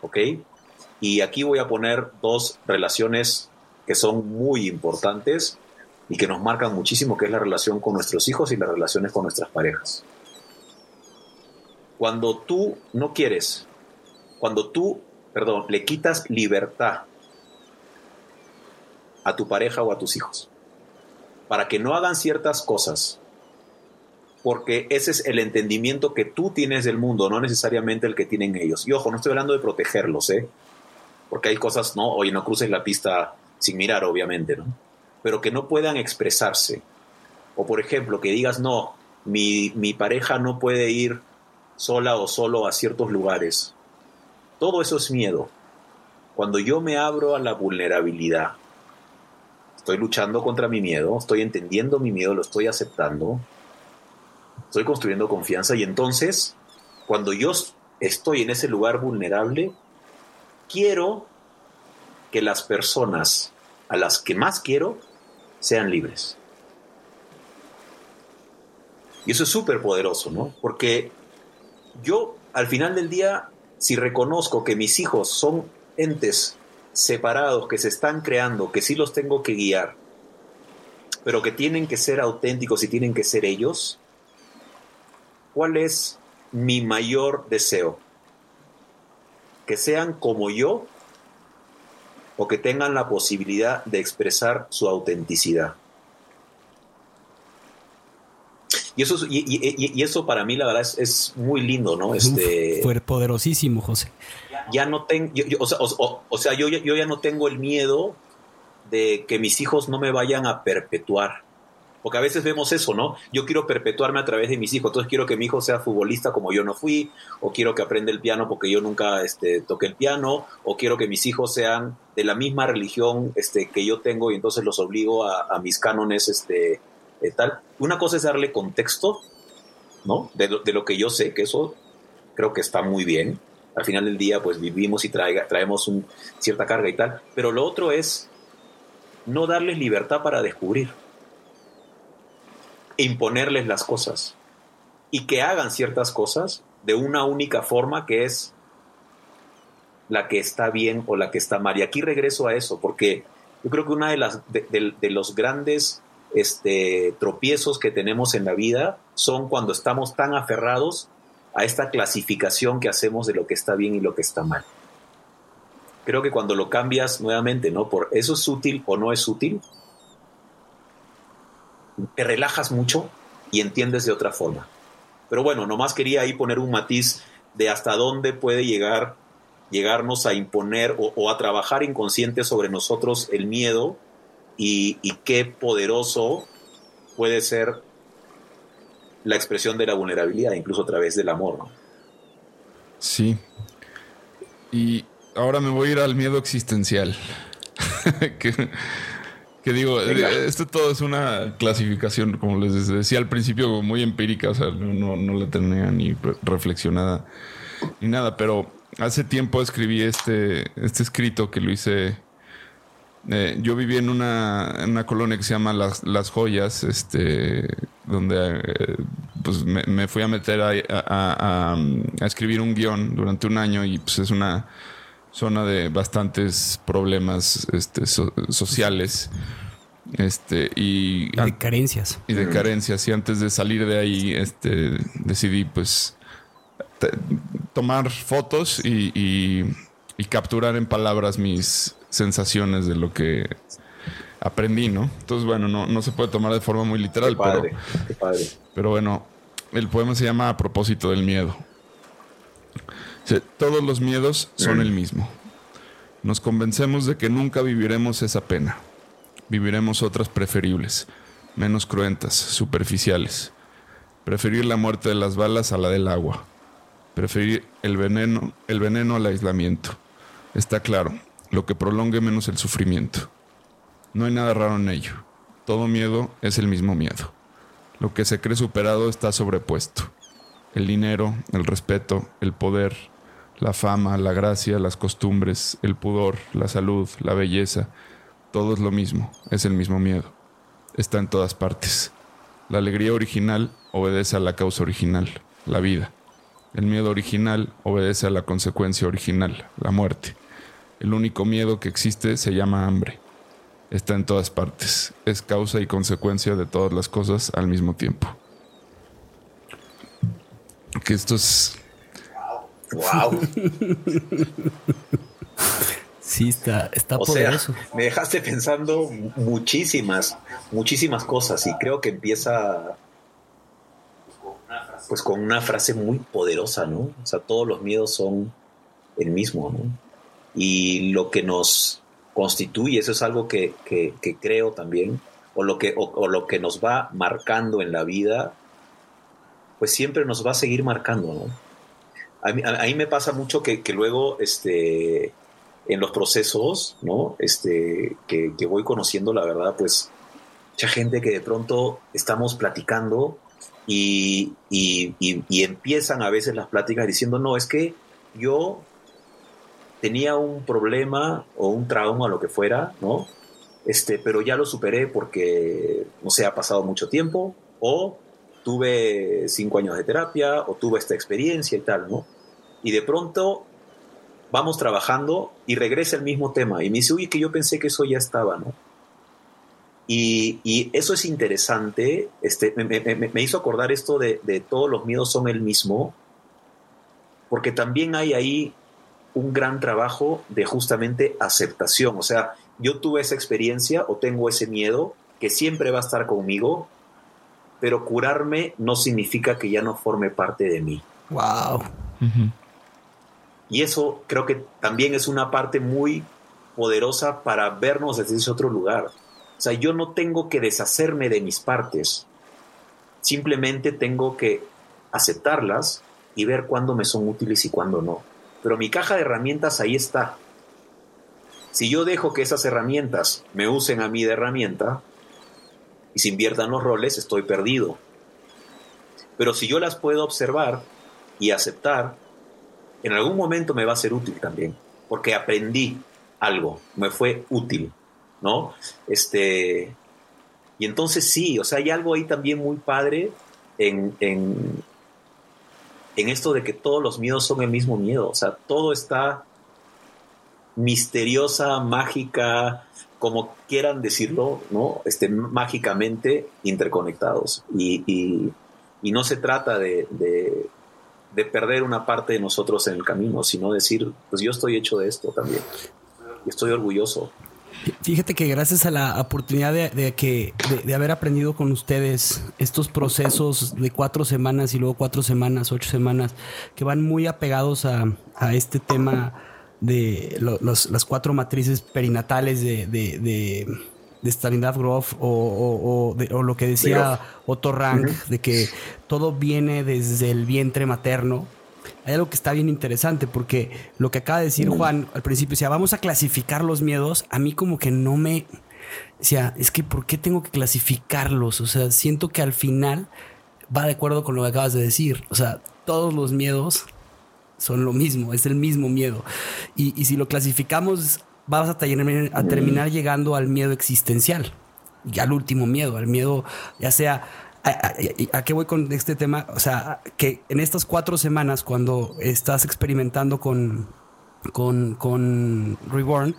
¿Ok? Y aquí voy a poner dos relaciones que son muy importantes y que nos marcan muchísimo, que es la relación con nuestros hijos y las relaciones con nuestras parejas. Cuando tú no quieres, cuando tú, perdón, le quitas libertad a tu pareja o a tus hijos, para que no hagan ciertas cosas, porque ese es el entendimiento que tú tienes del mundo, no necesariamente el que tienen ellos. Y ojo, no estoy hablando de protegerlos, ¿eh? Porque hay cosas, ¿no? Oye, no cruces la pista sin mirar, obviamente, ¿no? pero que no puedan expresarse. O por ejemplo, que digas, no, mi, mi pareja no puede ir sola o solo a ciertos lugares. Todo eso es miedo. Cuando yo me abro a la vulnerabilidad, estoy luchando contra mi miedo, estoy entendiendo mi miedo, lo estoy aceptando, estoy construyendo confianza y entonces, cuando yo estoy en ese lugar vulnerable, quiero que las personas a las que más quiero sean libres. Y eso es súper poderoso, ¿no? Porque yo, al final del día, si reconozco que mis hijos son entes separados, que se están creando, que sí los tengo que guiar, pero que tienen que ser auténticos y tienen que ser ellos, ¿cuál es mi mayor deseo? Que sean como yo o que tengan la posibilidad de expresar su autenticidad. Y eso, y, eso para mí, la verdad, es, muy lindo, ¿no? Este, fue poderosísimo, José. Ya no tengo, o, sea, yo, ya no tengo el miedo de que mis hijos no me vayan a perpetuar. Porque a veces vemos eso, ¿no? Yo quiero perpetuarme a través de mis hijos, entonces quiero que mi hijo sea futbolista como yo no fui, o quiero que aprenda el piano porque yo nunca este, toqué el piano, o quiero que mis hijos sean de la misma religión este, que yo tengo y entonces los obligo a, a mis cánones este, eh, tal. Una cosa es darle contexto, ¿no? De, lo que yo sé, que eso creo que está muy bien. Al final del día, pues vivimos y traemos cierta carga y tal. Pero lo otro es no darles libertad para descubrir. E imponerles las cosas. Y que hagan ciertas cosas de una única forma que es la que está bien o la que está mal. Y aquí regreso a eso, porque yo creo que una de las de los grandes este, tropiezos que tenemos en la vida son cuando estamos tan aferrados a esta clasificación que hacemos de lo que está bien y lo que está mal. Creo que cuando lo cambias nuevamente, ¿no? Por eso es útil o no es útil, te relajas mucho y entiendes de otra forma. Pero bueno, nomás quería ahí poner un matiz de hasta dónde puede llegar, llegarnos a imponer o, o a trabajar inconsciente sobre nosotros el miedo y, qué poderoso puede ser la expresión de la vulnerabilidad, incluso a través del amor. ¿no? Sí. Y ahora me voy a ir al miedo existencial. que, digo, eh, esto todo es una clasificación, como les decía al principio, muy empírica, o sea, no, no la tenía ni reflexionada ni nada, pero hace tiempo escribí este, este escrito que lo hice eh, yo viví en una, en una, colonia que se llama Las, Las Joyas, este, donde eh, pues me, fui a meter a, a, a, escribir un guion durante un año y pues es una zona de bastantes problemas este, sociales. Este, y, de carencias. Y de carencias. Y antes de salir de ahí, este, decidí pues tomar fotos y, y capturar en palabras mis, sensaciones de lo que aprendí, ¿no? Entonces, bueno, no, no se puede tomar de forma muy literal, pero, pero bueno, el poema se llama A propósito del miedo. Todos los miedos son el mismo. Nos convencemos de que nunca viviremos esa pena. Viviremos otras preferibles, menos cruentas, superficiales. Preferir la muerte de las balas a la del agua. Preferir el veneno, el veneno al aislamiento. Está claro, lo que prolongue menos el sufrimiento. No hay nada raro en ello. Todo miedo es el mismo miedo. Lo que se cree superado está sobrepuesto. El dinero, el respeto, el poder, la fama, la gracia, las costumbres, el pudor, la salud, la belleza, todo es lo mismo, es el mismo miedo. Está en todas partes. La alegría original obedece a la causa original, la vida. El miedo original obedece a la consecuencia original, la muerte. El único miedo que existe se llama hambre. Está en todas partes. Es causa y consecuencia de todas las cosas al mismo tiempo. Que esto es... ¡Wow! sí, está, está o poderoso. Sea, me dejaste pensando muchísimas, muchísimas cosas y creo que empieza pues con una frase muy poderosa, ¿no? O sea, todos los miedos son el mismo, ¿no? Y lo que nos constituye, eso es algo que, que- que creo también, o lo que, o, o lo que nos va marcando en la vida, pues siempre nos va a seguir marcando, ¿no? A mí, a- mí me pasa mucho que, que luego, este, en los procesos, ¿no? Este, que, que voy conociendo, la verdad, pues, mucha gente que de pronto estamos platicando y, y- y- y empiezan a veces las pláticas diciendo, no, es que yo tenía un problema o un trauma lo que fuera, ¿no? Este, pero ya lo superé porque, no sé, ha pasado mucho tiempo o tuve cinco años de terapia o tuve esta experiencia y tal, ¿no? Y de pronto vamos trabajando y regresa el mismo tema y me dice, uy, que yo pensé que eso ya estaba, ¿no? Y, y eso es interesante, este, me- me- me hizo acordar esto de, de todos los miedos son el mismo, porque también hay ahí un gran trabajo de justamente aceptación. O sea, yo tuve esa experiencia o tengo ese miedo que siempre va a estar conmigo, pero curarme no significa que ya no forme parte de mí. Wow. Y eso creo que también es una parte muy poderosa para vernos desde ese otro lugar. O sea, yo no tengo que deshacerme de mis partes. Simplemente tengo que aceptarlas y ver cuándo me son útiles y cuándo no. Pero mi caja de herramientas ahí está. Si yo dejo que esas herramientas me usen a mí de herramienta y se inviertan los roles, estoy perdido. Pero si yo las puedo observar y aceptar, en algún momento me va a ser útil también, porque aprendí algo, me fue útil, ¿no? Este, y entonces sí, o sea, hay algo ahí también muy padre en, en, en esto de que todos los miedos son el mismo miedo, o sea, todo está misteriosa, mágica, como quieran decirlo, ¿no? Este, mágicamente interconectados. Y, no se trata de, de- de perder una parte de nosotros en el camino, sino decir, pues yo estoy hecho de esto también. Estoy orgulloso. Fíjate que gracias a la oportunidad de, de que de, de haber aprendido con ustedes estos procesos de cuatro semanas y luego cuatro semanas, ocho semanas, que van muy apegados a, a este tema de lo- los- las cuatro matrices perinatales de, de, de, Grof o, o- o de- o lo que decía Otto Rank, de que todo viene desde el vientre materno hay algo que está bien interesante porque lo que acaba de decir Juan al principio, decía, vamos a clasificar los miedos, a mí como que no me... Decía, es que ¿por qué tengo que clasificarlos? O sea, siento que al final va de acuerdo con lo que acabas de decir. O sea, todos los miedos son lo mismo, es el mismo miedo. Y, y si lo clasificamos, vas a, terminar- a terminar llegando al miedo existencial y al último miedo, al miedo, ya sea. ¿A, qué voy con este tema? O sea, que en estas cuatro semanas, cuando estás experimentando con, con, con Reborn,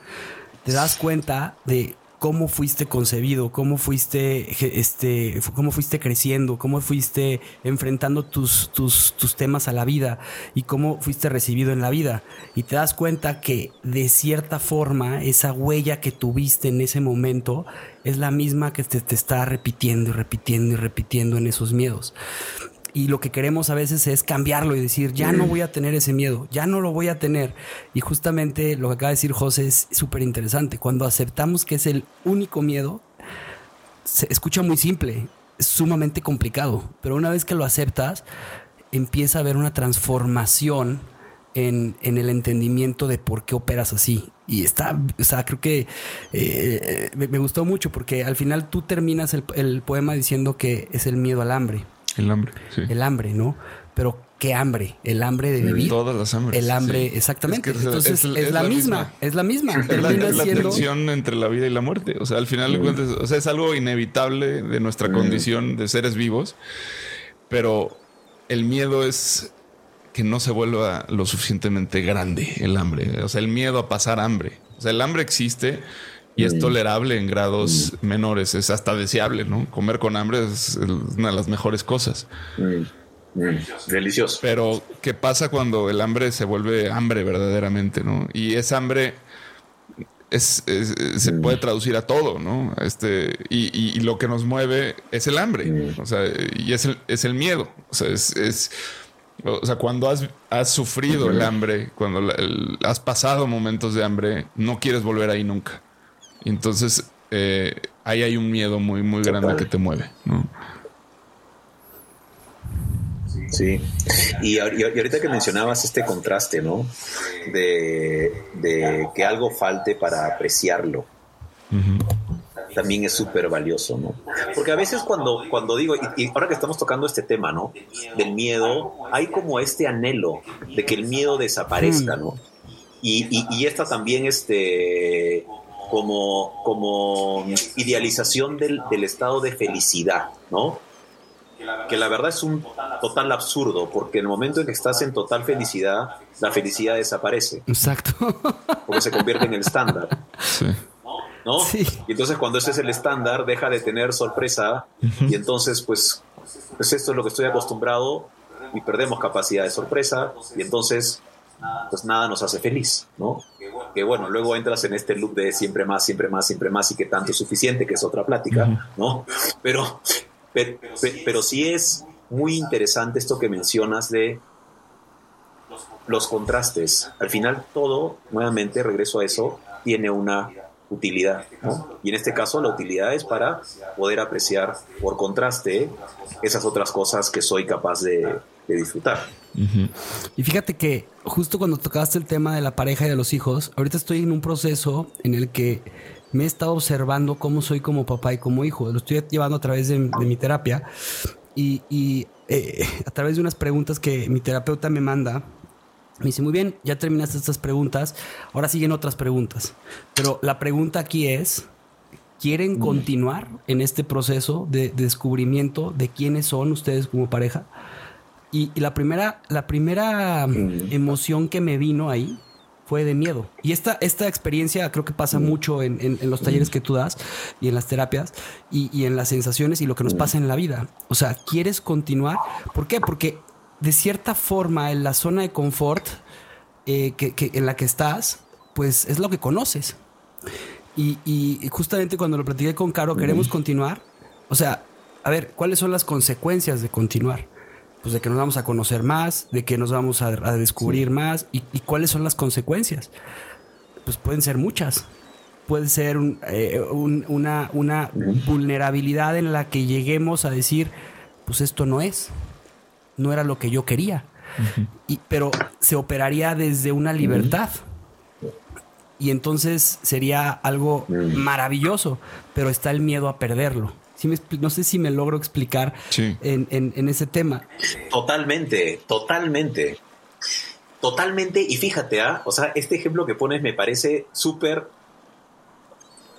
te das cuenta de cómo fuiste concebido, cómo fuiste, este, cómo fuiste creciendo, cómo fuiste enfrentando tus, tus, tus temas a la vida y cómo fuiste recibido en la vida. Y te das cuenta que de cierta forma esa huella que tuviste en ese momento es la misma que te, te está repitiendo y repitiendo y repitiendo en esos miedos. Y lo que queremos a veces es cambiarlo y decir, ya no voy a tener ese miedo, ya no lo voy a tener. Y justamente lo que acaba de decir José es súper interesante. Cuando aceptamos que es el único miedo, se escucha muy simple, es sumamente complicado, pero una vez que lo aceptas, empieza a haber una transformación en, en el entendimiento de por qué operas así. Y está, o sea, creo que eh, me, gustó mucho porque al final tú terminas el, el poema diciendo que es el miedo al hambre El hambre, sí. el hambre, ¿no? Pero ¿qué hambre? El hambre de vivir. Todas las hambres. El hambre, sí. exactamente. Es que es- Entonces es, es- la, es la misma, misma. es la misma. Es la, Termina es la siendo tensión entre la vida y la muerte. O sea, al final de cuentas, o sea, es algo inevitable de nuestra condición de seres vivos, pero el miedo es que no se vuelva lo suficientemente grande el hambre. O sea, el miedo a pasar hambre. O sea, el hambre existe y es tolerable en grados menores. Es hasta deseable, ¿no? Comer con hambre es una de las mejores cosas. Mm, mm, Delicioso. Pero, ¿qué pasa cuando el hambre se vuelve hambre verdaderamente, no? Y esa hambre es, es- se puede traducir a todo, ¿no? Este, y, y- y lo que nos mueve es el hambre, o sea, y es el, es el miedo. O sea, es, es- o sea, cuando has, has sufrido el hambre, cuando el- has pasado momentos de hambre, no quieres volver ahí nunca. Y entonces eh, ahí hay un miedo muy, muy grande que te mueve, ¿no? Sí. Y, ahorita que mencionabas este contraste, ¿no? De, que algo falte para apreciarlo. También es súper valioso, ¿no? Porque a veces cuando, cuando digo, y, ahora que estamos tocando este tema, ¿no? Del miedo, hay como este anhelo de que el miedo desaparezca, ¿no? Y, y, esta también, este, como, como idealización del, del estado de felicidad, ¿no? que la verdad es un total absurdo, porque en el momento en que estás en total felicidad, la felicidad desaparece. Exacto. Porque se convierte en el estándar. Sí. ¿No? Sí. Y entonces cuando ese es el estándar, deja de tener sorpresa y entonces pues, pues esto es lo que estoy acostumbrado y perdemos capacidad de sorpresa y entonces pues nada nos hace feliz, ¿no? Que bueno, luego entras en este loop de siempre más, siempre más, siempre más y que tanto es suficiente, que es otra plática, ¿no? Pero, pero, sí es muy interesante esto que mencionas de los contrastes. Al final todo, nuevamente regreso a eso, tiene una utilidad. Y en este caso la utilidad es para poder apreciar por contraste esas otras cosas que soy capaz de, disfrutar. Y fíjate que justo cuando tocaste el tema de la pareja y de los hijos, ahorita estoy en un proceso en el que me he estado observando cómo soy como papá y como hijo. Lo estoy llevando a través de, mi terapia y, eh, a través de unas preguntas que mi terapeuta me manda. Me dice, muy bien, ya terminaste estas preguntas, ahora siguen otras preguntas. Pero la pregunta aquí es, ¿quieren mm. continuar en este proceso de, descubrimiento de quiénes son ustedes como pareja? Y, y la primera, la primera mm. emoción que me vino ahí fue de miedo. Y esta, esta experiencia creo que pasa mm. mucho en, los talleres que tú das y en las terapias y, en las sensaciones y lo que nos mm. pasa en la vida. O sea, ¿quieres continuar? ¿Por qué? Porque de cierta forma en la zona de confort eh, que, en la que estás, pues es lo que conoces. Y, y justamente cuando lo platiqué con Caro, queremos continuar. O sea, a ver, ¿cuáles son las consecuencias de continuar? Pues de que nos vamos a conocer más, de que nos vamos a, descubrir más y, cuáles son las consecuencias. Pues pueden ser muchas. Puede ser eh, una, una vulnerabilidad en la que lleguemos a decir, pues esto no es, no era lo que yo quería. y, pero se operaría desde una libertad. Y entonces sería algo maravilloso, pero está el miedo a perderlo no sé si me logro explicar en, ese tema. Totalmente, totalmente. Totalmente. Y fíjate, ¿ah? o sea, este ejemplo que pones me parece súper.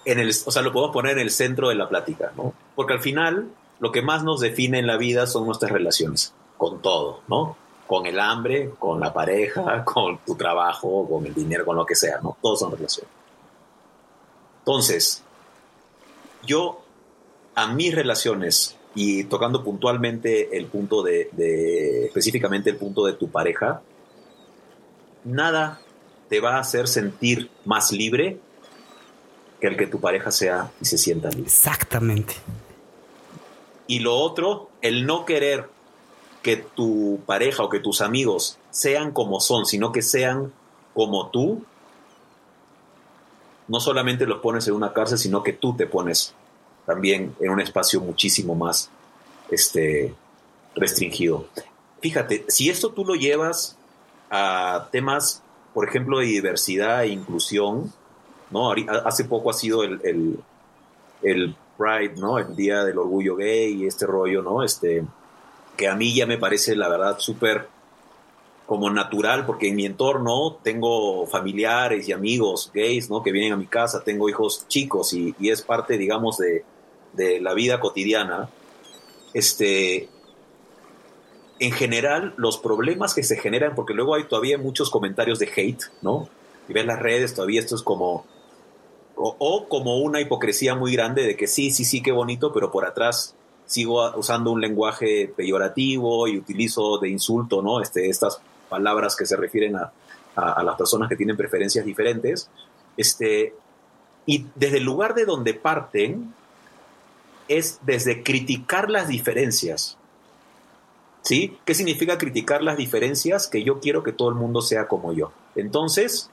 En el, o sea, lo puedo poner en el centro de la plática, ¿no? Porque al final, lo que más nos define en la vida son nuestras relaciones, con todo, ¿no? Con el hambre, con la pareja, con tu trabajo, con el dinero, con lo que sea, ¿no? Todos son relaciones. Entonces, yo a mis relaciones y tocando puntualmente el punto de, específicamente el punto de tu pareja, nada te va a hacer sentir más libre que el que tu pareja sea y se sienta libre. Exactamente. Y lo otro, el no querer que tu pareja o que tus amigos sean como son, sino que sean como tú, no solamente los pones en una cárcel, sino que tú te pones también en un espacio muchísimo más este, restringido. Fíjate, si esto tú lo llevas a temas, por ejemplo, de diversidad e inclusión, ¿no? Hace poco ha sido el, el, Pride, ¿no? El Día del Orgullo Gay y este rollo, ¿no? Este, que a mí ya me parece, la verdad, súper como natural, porque en mi entorno tengo familiares y amigos gays, ¿no? Que vienen a mi casa, tengo hijos chicos y es parte, digamos, de, de la vida cotidiana, este, en general los problemas que se generan, porque luego hay todavía muchos comentarios de hate, ¿no? Y ves las redes, todavía esto es como, o, como una hipocresía muy grande de que sí, sí, sí, qué bonito, pero por atrás sigo usando un lenguaje peyorativo y utilizo de insulto, ¿no? Este, estas palabras que se refieren a, a, las personas que tienen preferencias diferentes. Este, y desde el lugar de donde parten, es desde criticar las diferencias. ¿Sí? ¿Qué significa criticar las diferencias? Que yo quiero que todo el mundo sea como yo. Entonces,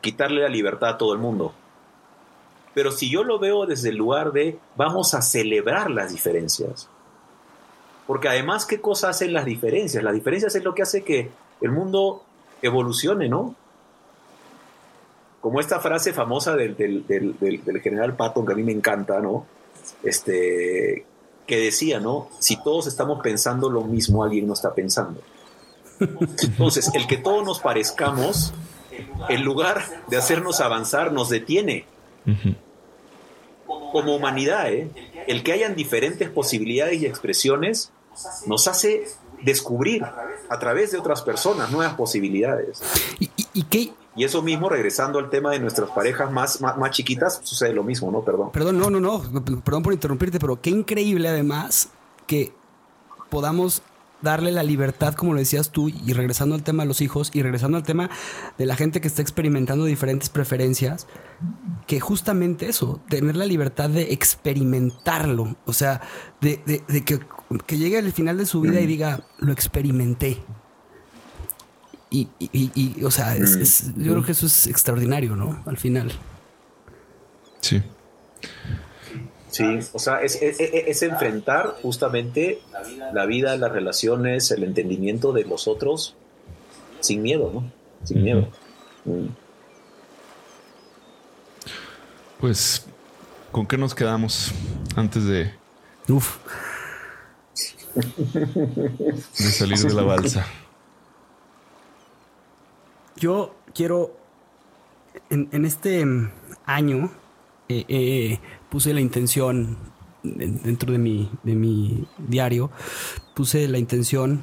quitarle la libertad a todo el mundo. Pero si yo lo veo desde el lugar de vamos a celebrar las diferencias, porque además, ¿qué cosa hacen las diferencias? Las diferencias es lo que hace que el mundo evolucione, ¿no? Como esta frase famosa del, general Patton, que a mí me encanta, ¿no? Este, que decía, ¿no? Si todos estamos pensando lo mismo, alguien no está pensando. Entonces, el que todos nos parezcamos, en lugar de hacernos avanzar, nos detiene. Como humanidad, ¿eh? el que hayan diferentes posibilidades y expresiones nos hace descubrir a través de otras personas nuevas posibilidades. ¿Y, y, qué? y eso mismo, regresando al tema de nuestras parejas más, más, más, chiquitas, sucede lo mismo, ¿no? Perdón. Perdón, no, no, no, perdón por interrumpirte, pero qué increíble además que podamos darle la libertad, como lo decías tú, y regresando al tema de los hijos, y regresando al tema de la gente que está experimentando diferentes preferencias, que justamente eso, tener la libertad de experimentarlo, o sea, de, de, de que, que, llegue al final de su vida y diga, lo experimenté. Y, y, y o sea, es, es, yo creo que eso es extraordinario, ¿no? Al final. Sí. Sí, o sea, es, es, es, enfrentar justamente la vida, las relaciones, el entendimiento de los otros sin miedo, ¿no? Sin miedo. Mm. Pues, ¿con qué nos quedamos antes de. Uf. de salir de la balsa? Yo quiero. En, en este año. Eh, eh, puse la intención dentro de mi, de mi diario, puse la intención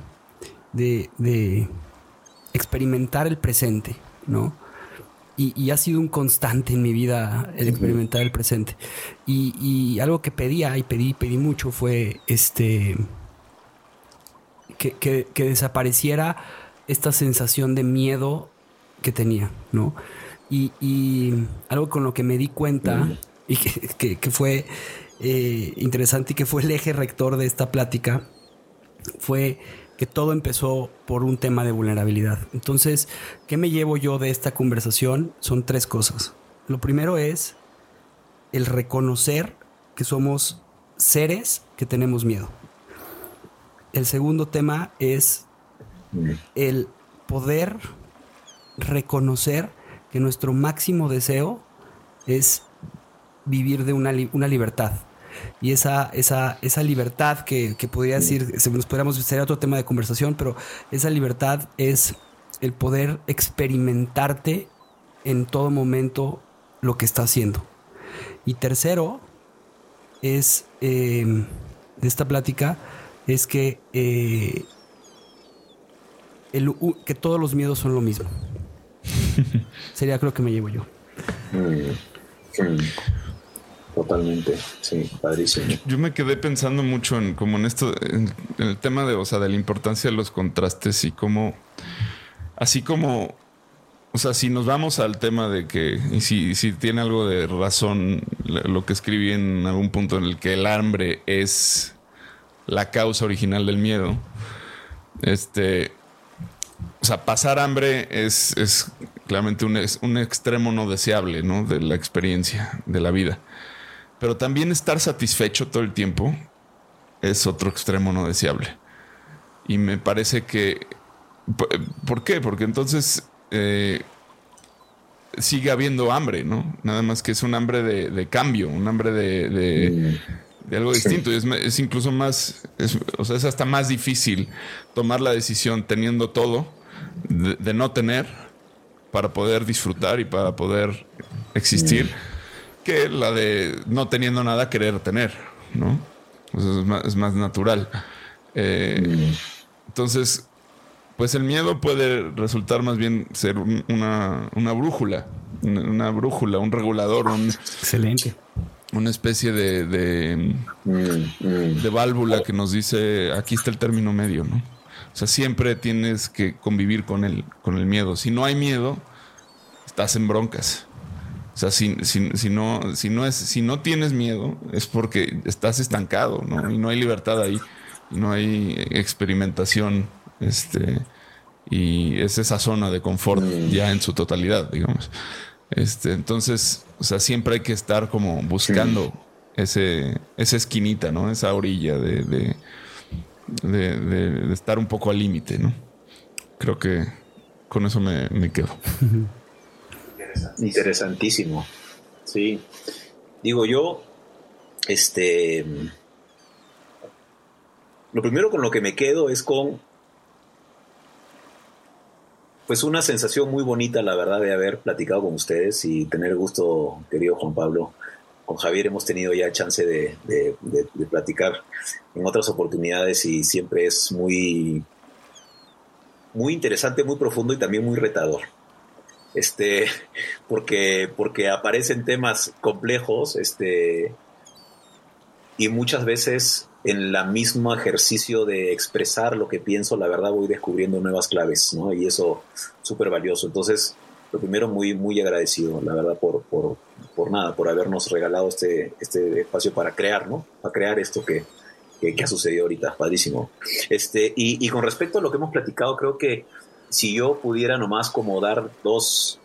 de, de experimentar el presente, ¿no? Y, y, ha sido un constante en mi vida el experimentar el presente. Y, y algo que pedía, y pedí, pedí mucho, fue este que, que, que, desapareciera esta sensación de miedo que tenía, ¿no? Y, y algo con lo que me di cuenta y que, que, que fue eh, interesante y que fue el eje rector de esta plática, fue que todo empezó por un tema de vulnerabilidad. Entonces, ¿qué me llevo yo de esta conversación? Son tres cosas. Lo primero es el reconocer que somos seres que tenemos miedo. El segundo tema es el poder reconocer que nuestro máximo deseo es vivir de una, una libertad. Y esa, esa, esa libertad que, que podría decir, nos podríamos sería otro tema de conversación, pero esa libertad es el poder experimentarte en todo momento lo que está haciendo. Y tercero, es eh, de esta plática, es que, eh, el, que todos los miedos son lo mismo. Sería creo que me llevo yo. Totalmente, sí, padrísimo. Yo me quedé pensando mucho en como en esto, en, en, el tema de, o sea, de la importancia de los contrastes y cómo, así como, o sea, si nos vamos al tema de que, y si, si tiene algo de razón lo que escribí en algún punto en el que el hambre es la causa original del miedo, este, o sea, pasar hambre es, es claramente un, un extremo no deseable, ¿no? De la experiencia, de la vida. Pero también estar satisfecho todo el tiempo es otro extremo no deseable. Y me parece que... ¿Por qué? Porque entonces eh, sigue habiendo hambre, ¿no? Nada más que es un hambre de, de cambio, un hambre de, de, de algo distinto. Sí. Y es, es, incluso más, es, o sea, es hasta más difícil tomar la decisión teniendo todo, de, no tener, para poder disfrutar y para poder existir. Mm que la de no teniendo nada querer tener, ¿no? Es, más, es más natural. Eh, mm. Entonces, pues el miedo puede resultar más bien ser un, una, una, brújula, una, una, brújula, un regulador, un, excelente, una especie de, de, mm. de válvula que nos dice aquí está el término medio, ¿no? O sea, siempre tienes que convivir con el, con el miedo. Si no hay miedo, estás en broncas. O sea, si, si, si, no, si, no es, si no tienes miedo, es porque estás estancado, ¿no? Y no hay libertad ahí, no hay experimentación, este, y es esa zona de confort ya en su totalidad, digamos. Este, entonces, o sea, siempre hay que estar como buscando ese, esa esquinita, ¿no? Esa orilla de, de, de- de- de estar un poco al límite, ¿no? Creo que con eso me, me quedo. Interesantísimo. Sí. Digo yo, este. Lo primero con lo que me quedo es con. Pues una sensación muy bonita, la verdad, de haber platicado con ustedes y tener gusto, querido Juan Pablo. Con Javier hemos tenido ya chance de platicar en otras oportunidades y siempre es muy, muy interesante, muy profundo y también muy retador este, porque, porque aparecen temas complejos, este, y muchas veces en la mismo ejercicio de expresar lo que pienso, la verdad voy descubriendo nuevas claves, ¿no? Y eso súper valioso. Entonces, lo primero, muy, muy agradecido, la verdad, por, por, por nada, por habernos regalado este, este espacio para crear, ¿no? Para crear esto que, que, que ha sucedido ahorita, padrísimo. Este, y, y con respecto a lo que hemos platicado, creo que si yo pudiera nomás como dar dos,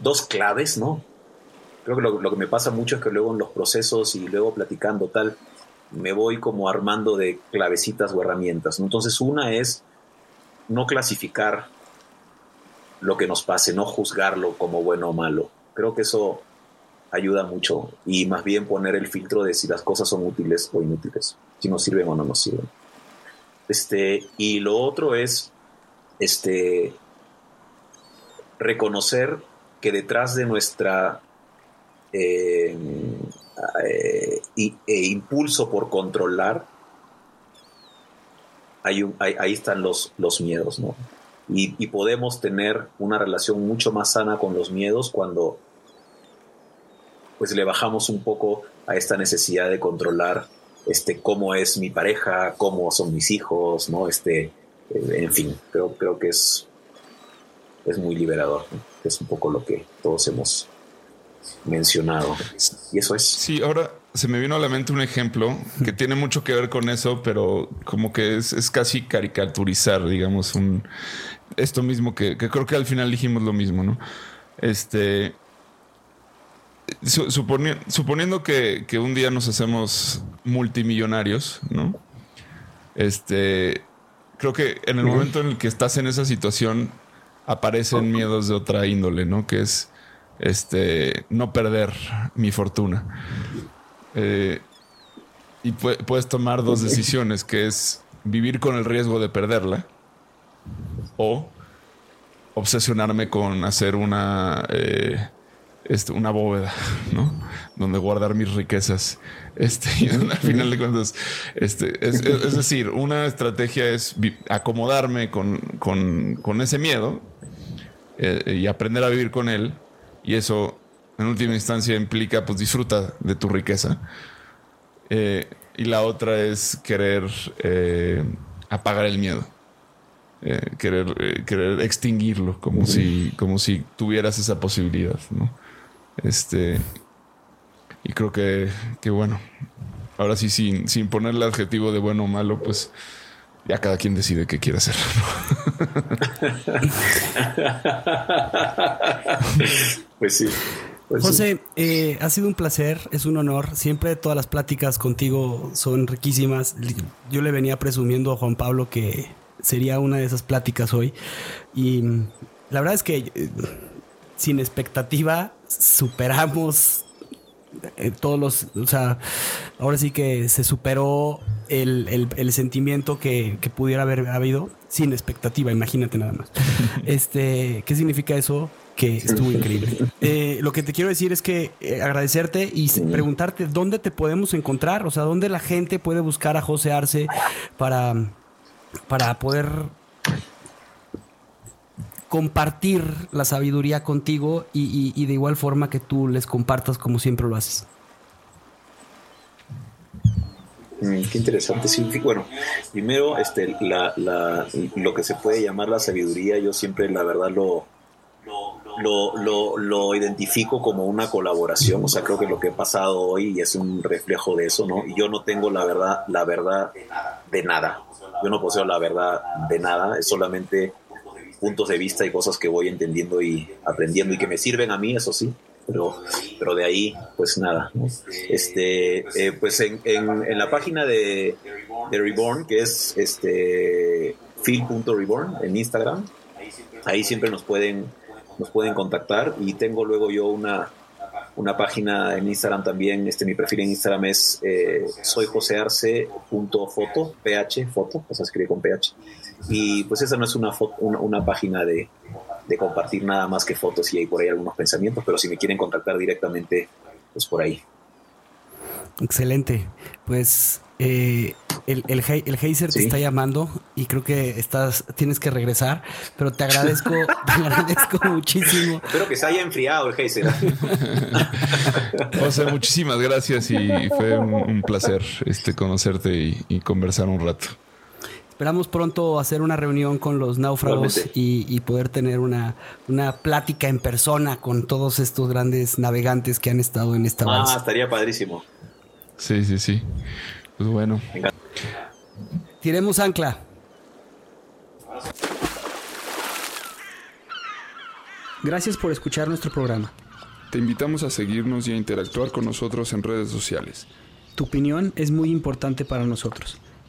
dos claves, ¿no? Creo que lo, lo que me pasa mucho es que luego en los procesos y luego platicando tal, me voy como armando de clavecitas o herramientas. Entonces una es no clasificar lo que nos pase, no juzgarlo como bueno o malo. Creo que eso ayuda mucho y más bien poner el filtro de si las cosas son útiles o inútiles, si nos sirven o no nos sirven. Este, y lo otro es este, reconocer que detrás de nuestra eh, eh, e impulso por controlar, hay ahí están los, los miedos, ¿no? Y, podemos tener una relación mucho más sana con los miedos cuando pues le bajamos un poco a esta necesidad de controlar este cómo es mi pareja, cómo son mis hijos, ¿no? Este, eh, en fin, creo, creo que es, es muy liberador. Es un poco lo que todos hemos mencionado. Y eso es. Sí, ahora se me vino a la mente un ejemplo que tiene mucho que ver con eso, pero como que es, es casi caricaturizar, digamos, un esto mismo que, que creo que al final dijimos lo mismo, ¿no? Este. su- suponi- suponiendo que, que un día nos hacemos multimillonarios, ¿no? Este. Creo que en el momento en el que estás en esa situación, aparecen miedos de otra índole, ¿no? Que es este no perder mi fortuna. Eh, y pu- puedes tomar dos decisiones, que es vivir con el riesgo de perderla o obsesionarme con hacer una eh, este, una bóveda, ¿no? Donde guardar mis riquezas. Este, y al final de cuentas, este, es, es- es decir, una estrategia es acomodarme con, con- con ese miedo eh, y aprender a vivir con él. Y eso, en última instancia, implica, pues, disfruta de tu riqueza. Eh, y la otra es querer eh, apagar el miedo. Eh, querer, querer extinguirlo como si, como si tuvieras esa posibilidad, ¿no? Este. Y creo que, que bueno. Ahora sí, sin, sin ponerle adjetivo de bueno o malo, pues ya cada quien decide qué quiere hacer. ¿no? Pues sí. Pues sí. José, eh, ha sido un placer, es un honor. Siempre todas las pláticas contigo son riquísimas. Yo le venía presumiendo a Juan Pablo que sería una de esas pláticas hoy. Y mm, la verdad es que eh, sin expectativa superamos eh, todos los, o sea, ahora sí que se superó el, el- el sentimiento que, que pudiera haber habido sin expectativa, imagínate nada más. Este, ¿qué significa eso? Que estuvo increíble. Eh, lo que te quiero decir es que eh, agradecerte y preguntarte dónde te podemos encontrar, o sea, dónde la gente puede buscar a José Arce para, para poder compartir la sabiduría contigo y, de igual forma que tú les compartas como siempre lo haces. Mm, qué interesante. Sí, bueno, primero, este, la, la- lo que se puede llamar la sabiduría, yo siempre, la verdad, lo, lo, lo, lo identifico como una colaboración. O sea, creo que lo que ha pasado hoy es un reflejo de eso, ¿no? Y yo no tengo la verdad, la verdad de nada. Yo no poseo la verdad de nada, es solamente puntos de vista y cosas que voy entendiendo y aprendiendo y que me sirven a mí, eso sí. Pero, pero de ahí, pues nada. Este, eh, pues en, en, la página de, de Reborn, que es este phil.reborn en Instagram, ahí siempre nos pueden, nos pueden contactar y tengo luego yo una, una página en Instagram también, este, mi perfil en Instagram es eh, soyjosearce.foto, ph, foto, o sea, escribe con ph. Y pues esa no es una, foto, una, una página de, de, compartir nada más que fotos y hay por ahí algunos pensamientos, pero si me quieren contactar directamente, pues por ahí. Excelente. Pues eh, el, el, el Heiser sí. te está llamando y creo que estás, tienes que regresar, pero te agradezco, te agradezco muchísimo. Espero que se haya enfriado el Heiser. o sea, muchísimas gracias y fue un, un placer este, conocerte y, y, conversar un rato. Esperamos pronto hacer una reunión con los náufragos y, y, poder tener una, una plática en persona con todos estos grandes navegantes que han estado en esta Ah, balsa. estaría padrísimo. Sí, sí, sí. Pues bueno. Venga. Tiremos ancla. Gracias por escuchar nuestro programa. Te invitamos a seguirnos y a interactuar con nosotros en redes sociales. Tu opinión es muy importante para nosotros.